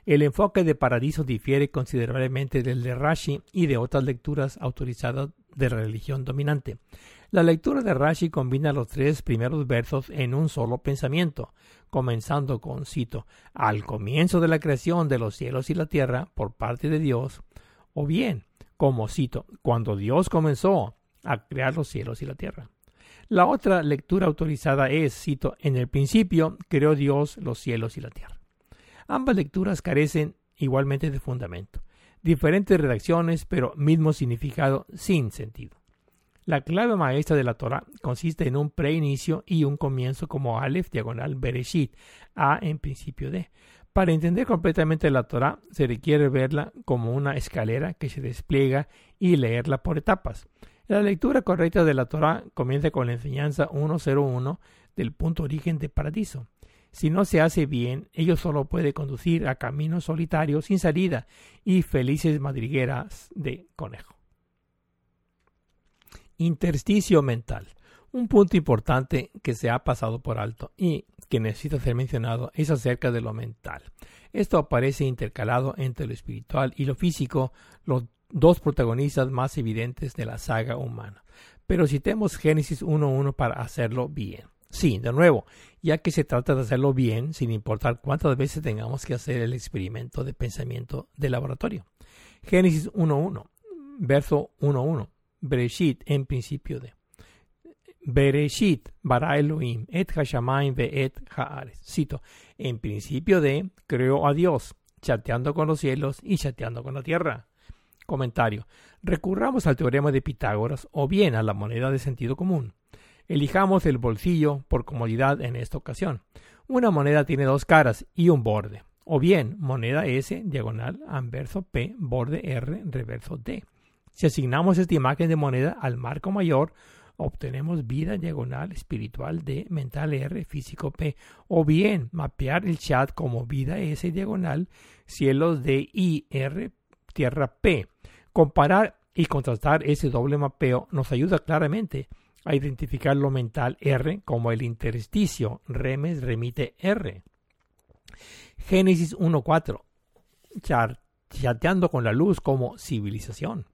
El enfoque de paradiso difiere considerablemente del de Rashi y de otras lecturas autorizadas de religión dominante. La lectura de Rashi combina los tres primeros versos en un solo pensamiento, comenzando con, cito, al comienzo de la creación de los cielos y la tierra por parte de Dios, o bien, como cito, cuando Dios comenzó a crear los cielos y la tierra. La otra lectura autorizada es, cito, en el principio creó Dios los cielos y la tierra. Ambas lecturas carecen igualmente de fundamento. Diferentes redacciones, pero mismo significado sin sentido. La clave maestra de la Torah consiste en un preinicio y un comienzo como Aleph diagonal Bereshit, A en principio de. Para entender completamente la Torah se requiere verla como una escalera que se despliega y leerla por etapas. La lectura correcta de la Torah comienza con la enseñanza 101 del punto origen de paradiso. Si no se hace bien, ello solo puede conducir a caminos solitarios sin salida y felices madrigueras de conejo. Intersticio mental. Un punto importante que se ha pasado por alto y que necesita ser mencionado es acerca de lo mental. Esto aparece intercalado entre lo espiritual y lo físico, los dos protagonistas más evidentes de la saga humana. Pero citemos Génesis 1.1 para hacerlo bien. Sí, de nuevo, ya que se trata de hacerlo bien, sin importar cuántas veces tengamos que hacer el experimento de pensamiento de laboratorio. Génesis 1.1, verso 1.1. Bereshit, en principio de. Bereshit, bara Elohim, et hashamayim ve et haares. Cito, en principio de, creó a Dios, chateando con los cielos y chateando con la tierra. Comentario. Recurramos al teorema de Pitágoras o bien a la moneda de sentido común. Elijamos el bolsillo por comodidad en esta ocasión. Una moneda tiene dos caras y un borde. O bien moneda S, diagonal, anverso P, borde R, reverso D. Si asignamos esta imagen de moneda al marco mayor, obtenemos vida diagonal espiritual D, mental R, físico P. O bien mapear el chat como vida S diagonal, cielos D, I, R, tierra P. Comparar y contrastar ese doble mapeo nos ayuda claramente a identificar lo mental R como el intersticio remes remite R. Génesis 1.4. Chateando con la luz como civilización.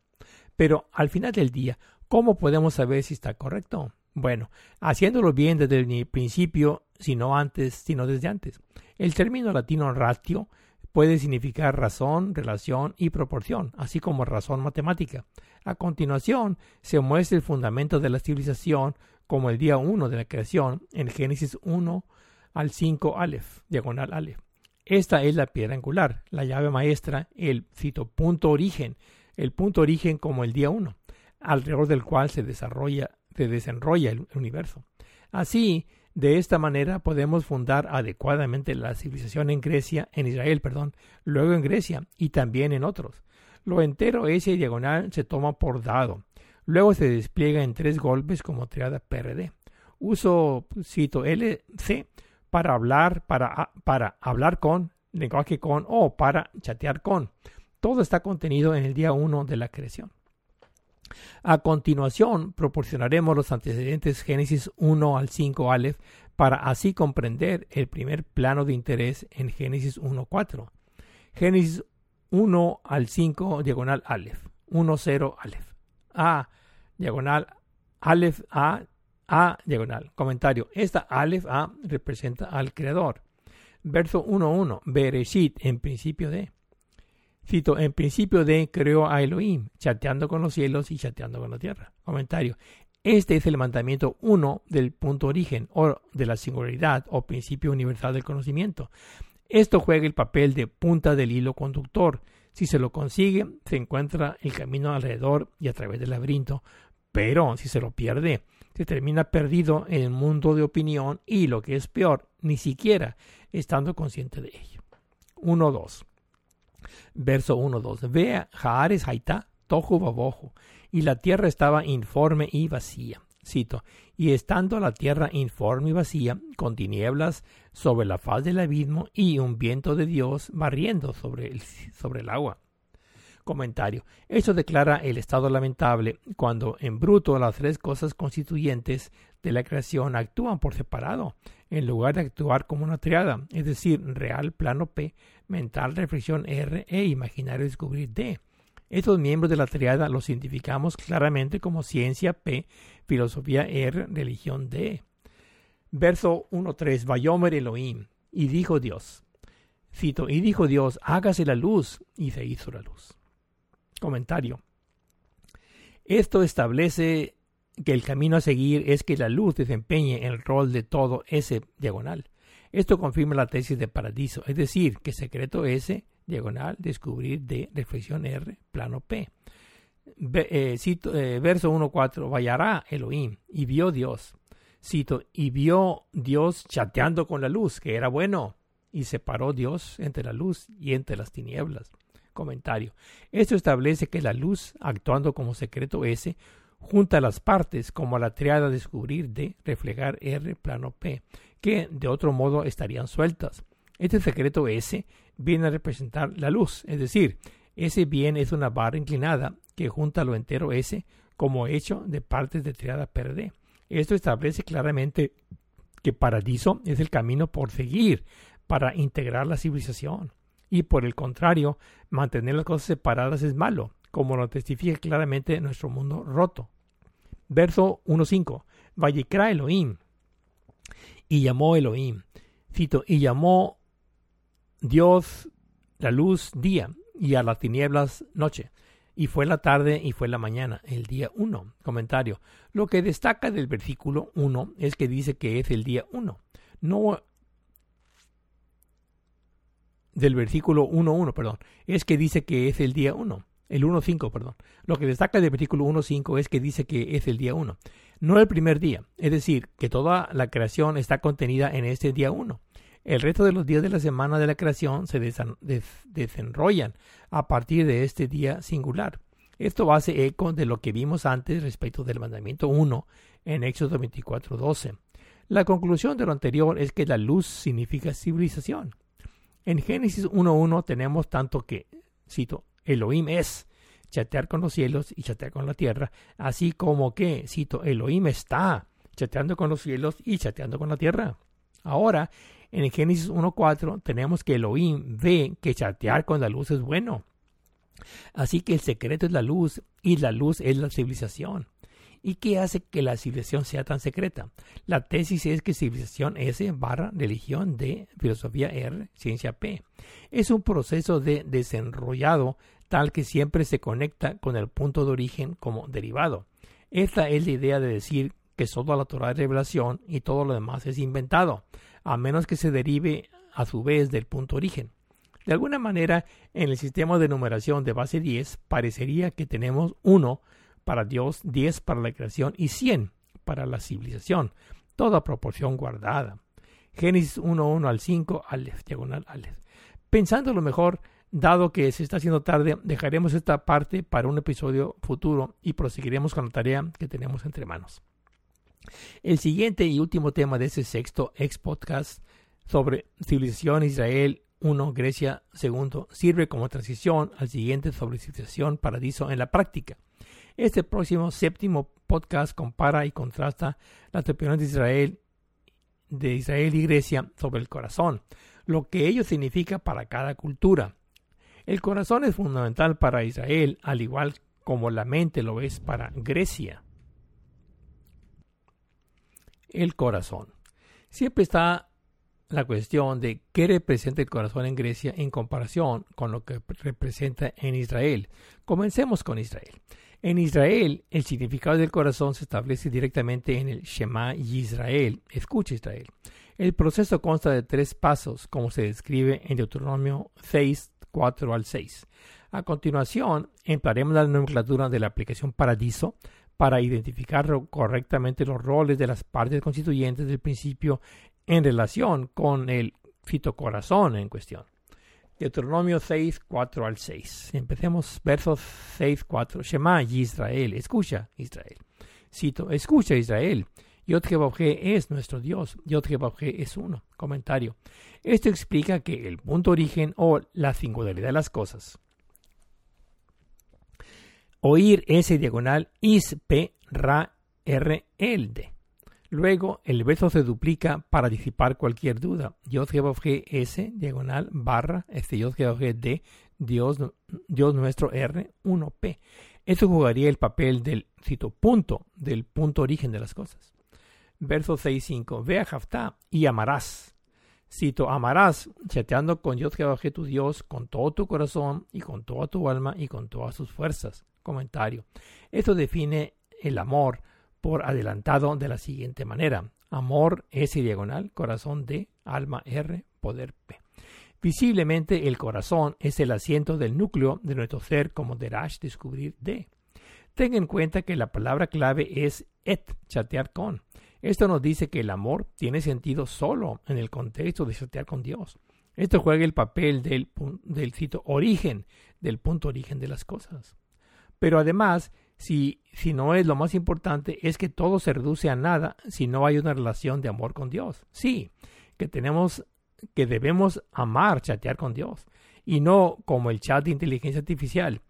Pero al final del día, ¿cómo podemos saber si está correcto? Bueno, haciéndolo bien desde el principio, sino antes, sino desde antes. El término latino ratio puede significar razón, relación y proporción, así como razón matemática. A continuación, se muestra el fundamento de la civilización como el día 1 de la creación en Génesis 1 al 5 Aleph, diagonal Aleph. Esta es la piedra angular, la llave maestra, el cito punto origen, el punto origen como el día 1, alrededor del cual se desarrolla, se desenrolla el universo. Así, de esta manera podemos fundar adecuadamente la civilización en Grecia, en Israel, perdón, luego en Grecia y también en otros. Lo entero ese diagonal se toma por dado. Luego se despliega en tres golpes como triada PRD. Uso, cito, LC para hablar, para, para hablar con, lenguaje con o para chatear con. Todo está contenido en el día 1 de la creación. A continuación, proporcionaremos los antecedentes Génesis 1 al 5 Aleph para así comprender el primer plano de interés en Génesis 1.4. Génesis 1 al 5 diagonal Aleph. 1.0 Aleph. A diagonal Aleph A A diagonal. Comentario. Esta Aleph A representa al Creador. Verso 1.1. Bereshit en principio de. Cito, en principio de creó a Elohim, chateando con los cielos y chateando con la tierra. Comentario. Este es el mandamiento 1 del punto origen o de la singularidad o principio universal del conocimiento. Esto juega el papel de punta del hilo conductor. Si se lo consigue, se encuentra el camino alrededor y a través del laberinto, pero si se lo pierde, se termina perdido en el mundo de opinión y, lo que es peor, ni siquiera estando consciente de ello. 1.2 Verso 1-2. Vea Jaares Haitá, Tojo Babojo, y la tierra estaba informe y vacía. Cito, y estando la tierra informe y vacía, con tinieblas sobre la faz del abismo y un viento de Dios barriendo sobre el, sobre el agua. Comentario. Esto declara el estado lamentable cuando en bruto las tres cosas constituyentes de la creación actúan por separado, en lugar de actuar como una triada, es decir, real, plano P, mental, reflexión R e imaginario descubrir D. Estos miembros de la triada los identificamos claramente como ciencia P, filosofía R, religión D. Verso 1.3. Vayomer Elohim. Y dijo Dios. Cito, y dijo Dios, hágase la luz, y se hizo la luz. Comentario. Esto establece que el camino a seguir es que la luz desempeñe el rol de todo S diagonal. Esto confirma la tesis de Paradiso, es decir, que secreto S diagonal descubrir D reflexión R plano P. Eh, cito, eh, verso 1.4 Vayará Elohim y vio Dios. Cito, y vio Dios chateando con la luz, que era bueno, y separó Dios entre la luz y entre las tinieblas. Comentario. Esto establece que la luz, actuando como secreto S, junta las partes como la triada descubrir D, reflejar R, plano P, que de otro modo estarían sueltas. Este secreto S viene a representar la luz, es decir, S bien es una barra inclinada que junta lo entero S como hecho de partes de triada D. Esto establece claramente que paradiso es el camino por seguir para integrar la civilización. Y por el contrario, mantener las cosas separadas es malo, como lo testifica claramente nuestro mundo roto. Verso 1.5. Vallecra Elohim. Y llamó Elohim. Cito, y llamó Dios la luz día y a las tinieblas noche. Y fue la tarde y fue la mañana, el día 1. Comentario. Lo que destaca del versículo 1 es que dice que es el día 1. No del versículo 1.1, perdón, es que dice que es el día 1. El 1.5, perdón. Lo que destaca del versículo 1.5 es que dice que es el día 1. No el primer día. Es decir, que toda la creación está contenida en este día 1. El resto de los días de la semana de la creación se desenrollan a partir de este día singular. Esto hace eco de lo que vimos antes respecto del mandamiento 1 en Éxodo 24:12. La conclusión de lo anterior es que la luz significa civilización. En Génesis 1.1 tenemos tanto que, cito, Elohim es chatear con los cielos y chatear con la tierra, así como que, cito, Elohim está chateando con los cielos y chateando con la tierra. Ahora, en el Génesis 1.4 tenemos que Elohim ve que chatear con la luz es bueno. Así que el secreto es la luz y la luz es la civilización. ¿Y qué hace que la civilización sea tan secreta? La tesis es que civilización S barra religión D, filosofía R, ciencia P. Es un proceso de desenrollado tal que siempre se conecta con el punto de origen como derivado. Esta es la idea de decir que solo la Torah es revelación y todo lo demás es inventado a menos que se derive a su vez del punto origen. De alguna manera, en el sistema de numeración de base 10 parecería que tenemos 1 para Dios, 10 para la creación y 100 para la civilización, toda proporción guardada. Génesis 1.1 al 5, Aleph, diagonal Aleph. Pensando lo mejor, dado que se está haciendo tarde, dejaremos esta parte para un episodio futuro y proseguiremos con la tarea que tenemos entre manos. El siguiente y último tema de este sexto ex podcast sobre civilización Israel 1, Grecia 2, sirve como transición al siguiente sobre civilización paradiso en la práctica. Este próximo séptimo podcast compara y contrasta las opiniones de Israel, de Israel y Grecia sobre el corazón, lo que ello significa para cada cultura. El corazón es fundamental para Israel, al igual como la mente lo es para Grecia el corazón. Siempre está la cuestión de qué representa el corazón en Grecia en comparación con lo que representa en Israel. Comencemos con Israel. En Israel, el significado del corazón se establece directamente en el Shema Israel. Escucha Israel. El proceso consta de tres pasos, como se describe en Deuteronomio 6, 4 al 6. A continuación, emplearemos la nomenclatura de la aplicación Paradiso para identificar correctamente los roles de las partes constituyentes del principio en relación con el fitocorazón en cuestión. Deuteronomio 6, 4 al 6. Empecemos versos 6, 4. Shema Israel, escucha Israel. Cito, escucha Israel. Yod es nuestro Dios. Yod es uno. Comentario. Esto explica que el punto origen o la singularidad de las cosas oír ese diagonal is p ra r l d. Luego el verso se duplica para disipar cualquier duda. Yod g s diagonal barra este Yod g d Dios, Dios nuestro R, 1P. Esto jugaría el papel del, cito, punto, del punto origen de las cosas. Verso 6.5. Ve a Jaftá y amarás. Cito, amarás, chateando con Dios Jehová tu Dios, con todo tu corazón y con toda tu alma y con todas sus fuerzas. Comentario. Esto define el amor por adelantado de la siguiente manera. Amor S diagonal, corazón D, alma R, poder P. Visiblemente el corazón es el asiento del núcleo de nuestro ser como Derash descubrir D. Ten en cuenta que la palabra clave es et, chatear con. Esto nos dice que el amor tiene sentido solo en el contexto de chatear con Dios. Esto juega el papel del, del origen, del punto origen de las cosas. Pero además, si, si no es lo más importante, es que todo se reduce a nada si no hay una relación de amor con Dios. Sí, que tenemos que debemos amar chatear con Dios y no como el chat de inteligencia artificial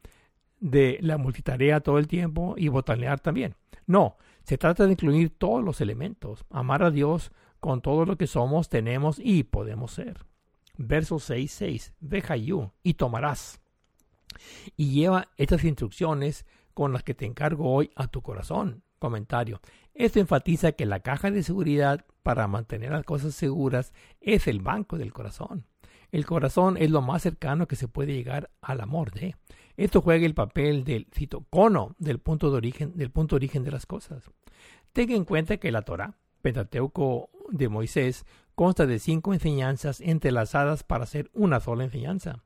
de la multitarea todo el tiempo y botanear también. No, se trata de incluir todos los elementos, amar a Dios con todo lo que somos, tenemos y podemos ser. Verso 6.6. Deja you y tomarás. Y lleva estas instrucciones con las que te encargo hoy a tu corazón. Comentario. Esto enfatiza que la caja de seguridad para mantener las cosas seguras es el banco del corazón. El corazón es lo más cercano que se puede llegar al amor de. Esto juega el papel del cito cono del punto de origen del punto de origen de las cosas. Tenga en cuenta que la Torah, Pentateuco de Moisés, consta de cinco enseñanzas entrelazadas para hacer una sola enseñanza.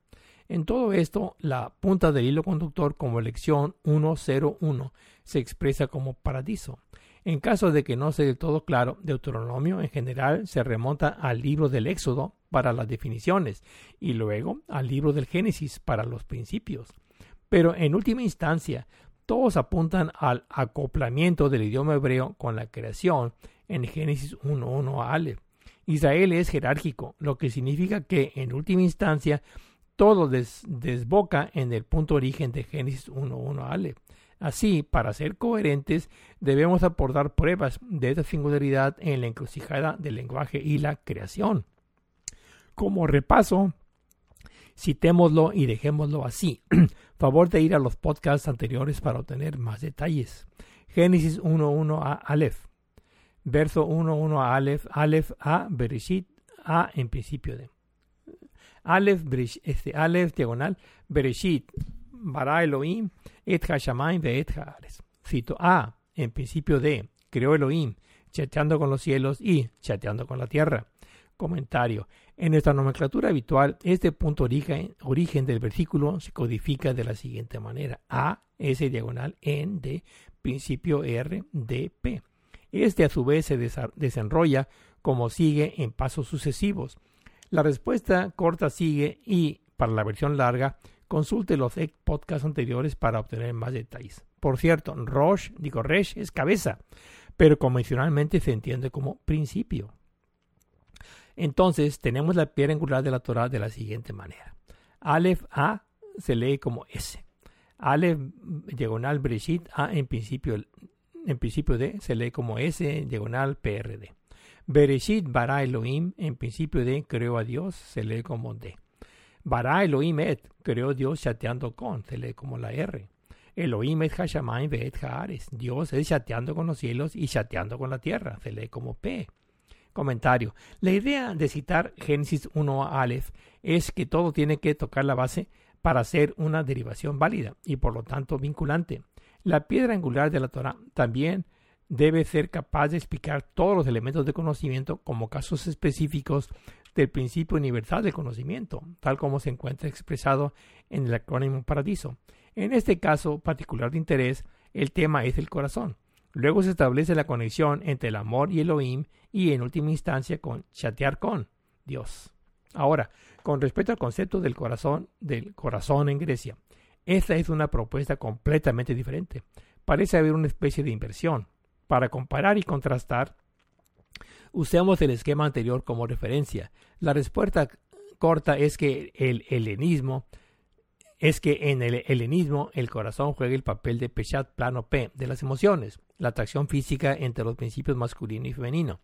En todo esto, la punta del hilo conductor como lección 101 se expresa como paradiso. En caso de que no sea del todo claro, Deuteronomio en general se remonta al libro del Éxodo para las definiciones y luego al libro del Génesis para los principios. Pero en última instancia, todos apuntan al acoplamiento del idioma hebreo con la creación en Génesis 1.1 a Aleph. Israel es jerárquico, lo que significa que en última instancia todo desboca en el punto origen de Génesis 1.1 a Aleph. Así, para ser coherentes, debemos aportar pruebas de esta singularidad en la encrucijada del lenguaje y la creación. Como repaso, citémoslo y dejémoslo así. Favor de ir a los podcasts anteriores para obtener más detalles. Génesis 1.1 a Aleph. Verso 1.1 a Aleph. Aleph a Bereshit a en principio de. Aleph, este, Aleph diagonal, Bereshit, Bara Elohim, Et Hashamayim ve Et Cito A, en principio de, creó Elohim, chateando con los cielos y chateando con la tierra. Comentario. En nuestra nomenclatura habitual, este punto origen, origen del versículo se codifica de la siguiente manera. A, S diagonal, N, D, principio R, D, P. Este a su vez se desenrolla como sigue en pasos sucesivos. La respuesta corta sigue y, para la versión larga, Consulte los podcasts anteriores para obtener más detalles. Por cierto, Rosh, digo Resh, es cabeza, pero convencionalmente se entiende como principio. Entonces, tenemos la piedra angular de la Torah de la siguiente manera. Aleph A se lee como S. Aleph diagonal Breshit A en principio, en principio D se lee como S diagonal PRD. Bereshit bara Elohim en principio D creó a Dios se lee como D. Bara Elohim et, creó Dios chateando con, se lee como la R. Elohim et Hashamayim ve'et Haares. Dios es chateando con los cielos y chateando con la tierra, se lee como P. Comentario. La idea de citar Génesis 1 a Aleph es que todo tiene que tocar la base para ser una derivación válida y por lo tanto vinculante. La piedra angular de la Torah también debe ser capaz de explicar todos los elementos de conocimiento como casos específicos del principio universal del conocimiento, tal como se encuentra expresado en el acrónimo Paradiso. En este caso particular de interés, el tema es el corazón. Luego se establece la conexión entre el amor y Elohim y en última instancia con chatear con Dios. Ahora, con respecto al concepto del corazón, del corazón en Grecia, esta es una propuesta completamente diferente. Parece haber una especie de inversión. Para comparar y contrastar, Usemos el esquema anterior como referencia. La respuesta corta es que el helenismo es que en el helenismo el corazón juega el papel de Peshat plano P de las emociones, la atracción física entre los principios masculino y femenino.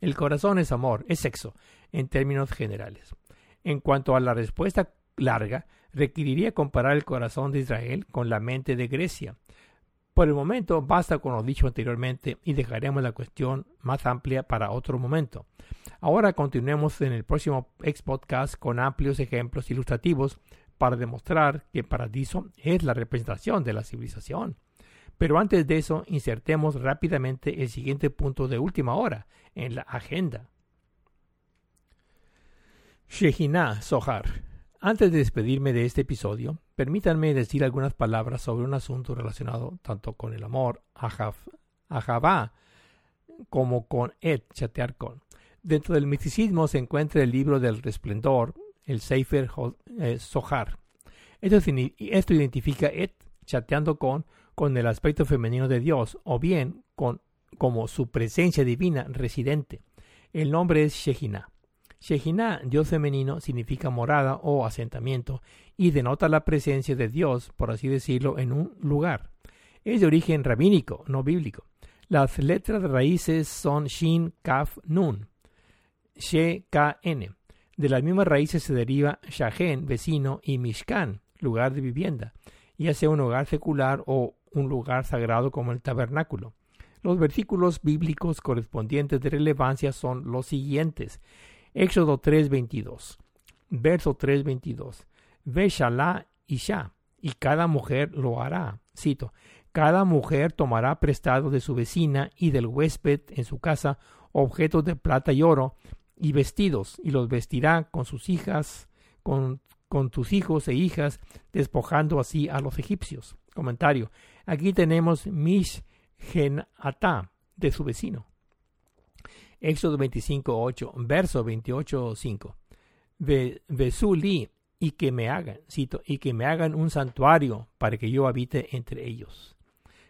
El corazón es amor, es sexo, en términos generales. En cuanto a la respuesta larga requeriría comparar el corazón de Israel con la mente de Grecia. Por el momento basta con lo dicho anteriormente y dejaremos la cuestión más amplia para otro momento. Ahora continuemos en el próximo ex podcast con amplios ejemplos ilustrativos para demostrar que el paradiso es la representación de la civilización. Pero antes de eso, insertemos rápidamente el siguiente punto de última hora en la agenda. Shehinah Sohar. Antes de despedirme de este episodio, permítanme decir algunas palabras sobre un asunto relacionado tanto con el amor a Javá como con Et, chatear con. Dentro del misticismo se encuentra el libro del resplendor, el Sefer eh, Sohar. Esto, esto identifica Et, chateando con, con el aspecto femenino de Dios, o bien con, como su presencia divina residente. El nombre es Shehinah. Shekinah, Dios femenino, significa morada o asentamiento y denota la presencia de Dios, por así decirlo, en un lugar. Es de origen rabínico, no bíblico. Las letras raíces son Shin, Kaf, Nun, She, K, N. De las mismas raíces se deriva Shahen, vecino, y Mishkan, lugar de vivienda, ya sea un hogar secular o un lugar sagrado como el tabernáculo. Los versículos bíblicos correspondientes de relevancia son los siguientes. Éxodo 3:22. Verso 3:22. Ve Shalá Isha, y cada mujer lo hará. Cito. Cada mujer tomará prestado de su vecina y del huésped en su casa objetos de plata y oro y vestidos, y los vestirá con sus hijas, con, con tus hijos e hijas, despojando así a los egipcios. Comentario. Aquí tenemos Mish Genatá de su vecino. Éxodo 25.8, verso 28.5. Vesuli y que me hagan, cito, y que me hagan un santuario para que yo habite entre ellos.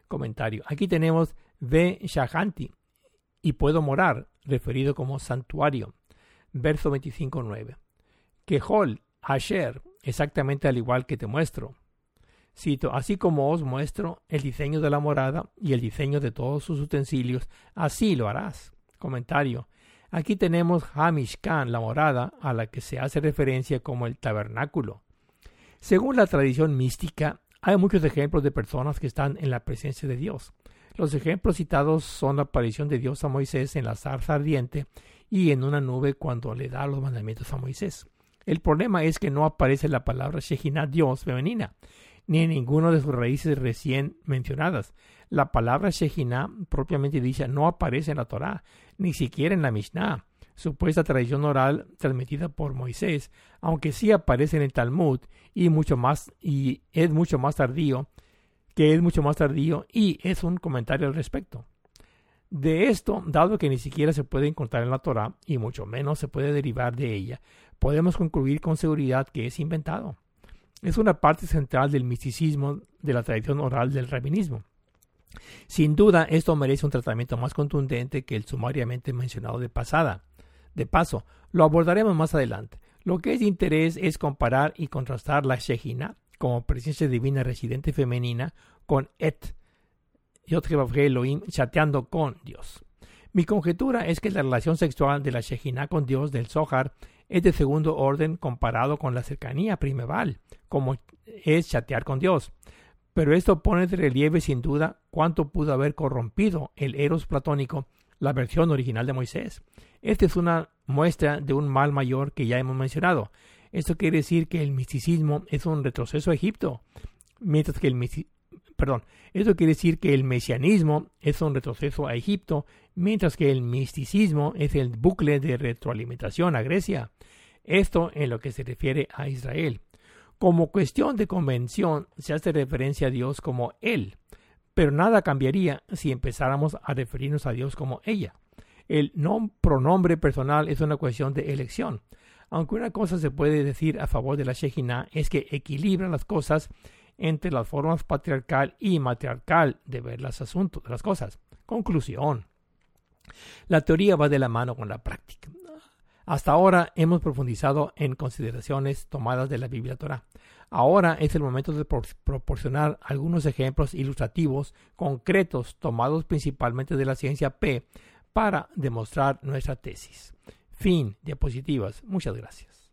Comentario. Aquí tenemos Ve Shahanti y puedo morar, referido como santuario. Verso 25.9. Quejol, Asher, exactamente al igual que te muestro. Cito, así como os muestro el diseño de la morada y el diseño de todos sus utensilios, así lo harás. Comentario. Aquí tenemos Hamishkan, la morada, a la que se hace referencia como el tabernáculo. Según la tradición mística, hay muchos ejemplos de personas que están en la presencia de Dios. Los ejemplos citados son la aparición de Dios a Moisés en la zarza ardiente y en una nube cuando le da los mandamientos a Moisés. El problema es que no aparece la palabra Shekinah Dios femenina, ni en ninguno de sus raíces recién mencionadas. La palabra Shekinah propiamente dicha no aparece en la Torá, ni siquiera en la Mishnah, supuesta tradición oral transmitida por Moisés, aunque sí aparece en el Talmud y mucho más y es mucho más tardío, que es mucho más tardío y es un comentario al respecto. De esto, dado que ni siquiera se puede encontrar en la Torá y mucho menos se puede derivar de ella, podemos concluir con seguridad que es inventado. Es una parte central del misticismo de la tradición oral del rabinismo. Sin duda, esto merece un tratamiento más contundente que el sumariamente mencionado de pasada. De paso, lo abordaremos más adelante. Lo que es de interés es comparar y contrastar la Shejina como presencia divina residente femenina con Et, Yod Elohim, chateando con Dios. Mi conjetura es que la relación sexual de la Shejina con Dios del Zohar es de segundo orden comparado con la cercanía primeval, como es chatear con Dios pero esto pone de relieve sin duda cuánto pudo haber corrompido el Eros platónico, la versión original de Moisés. Esta es una muestra de un mal mayor que ya hemos mencionado. Esto quiere decir que el misticismo es un retroceso a Egipto, mientras que el perdón, esto quiere decir que el mesianismo es un retroceso a Egipto, mientras que el misticismo es el bucle de retroalimentación a Grecia. Esto en lo que se refiere a Israel. Como cuestión de convención se hace referencia a Dios como Él, pero nada cambiaría si empezáramos a referirnos a Dios como ella. El no pronombre personal es una cuestión de elección. Aunque una cosa se puede decir a favor de la Shejina es que equilibra las cosas entre las formas patriarcal y matriarcal de ver los asuntos, las cosas. Conclusión. La teoría va de la mano con la práctica. Hasta ahora hemos profundizado en consideraciones tomadas de la Biblia Torah. Ahora es el momento de proporcionar algunos ejemplos ilustrativos concretos tomados principalmente de la ciencia P para demostrar nuestra tesis. Fin. Diapositivas. Muchas gracias.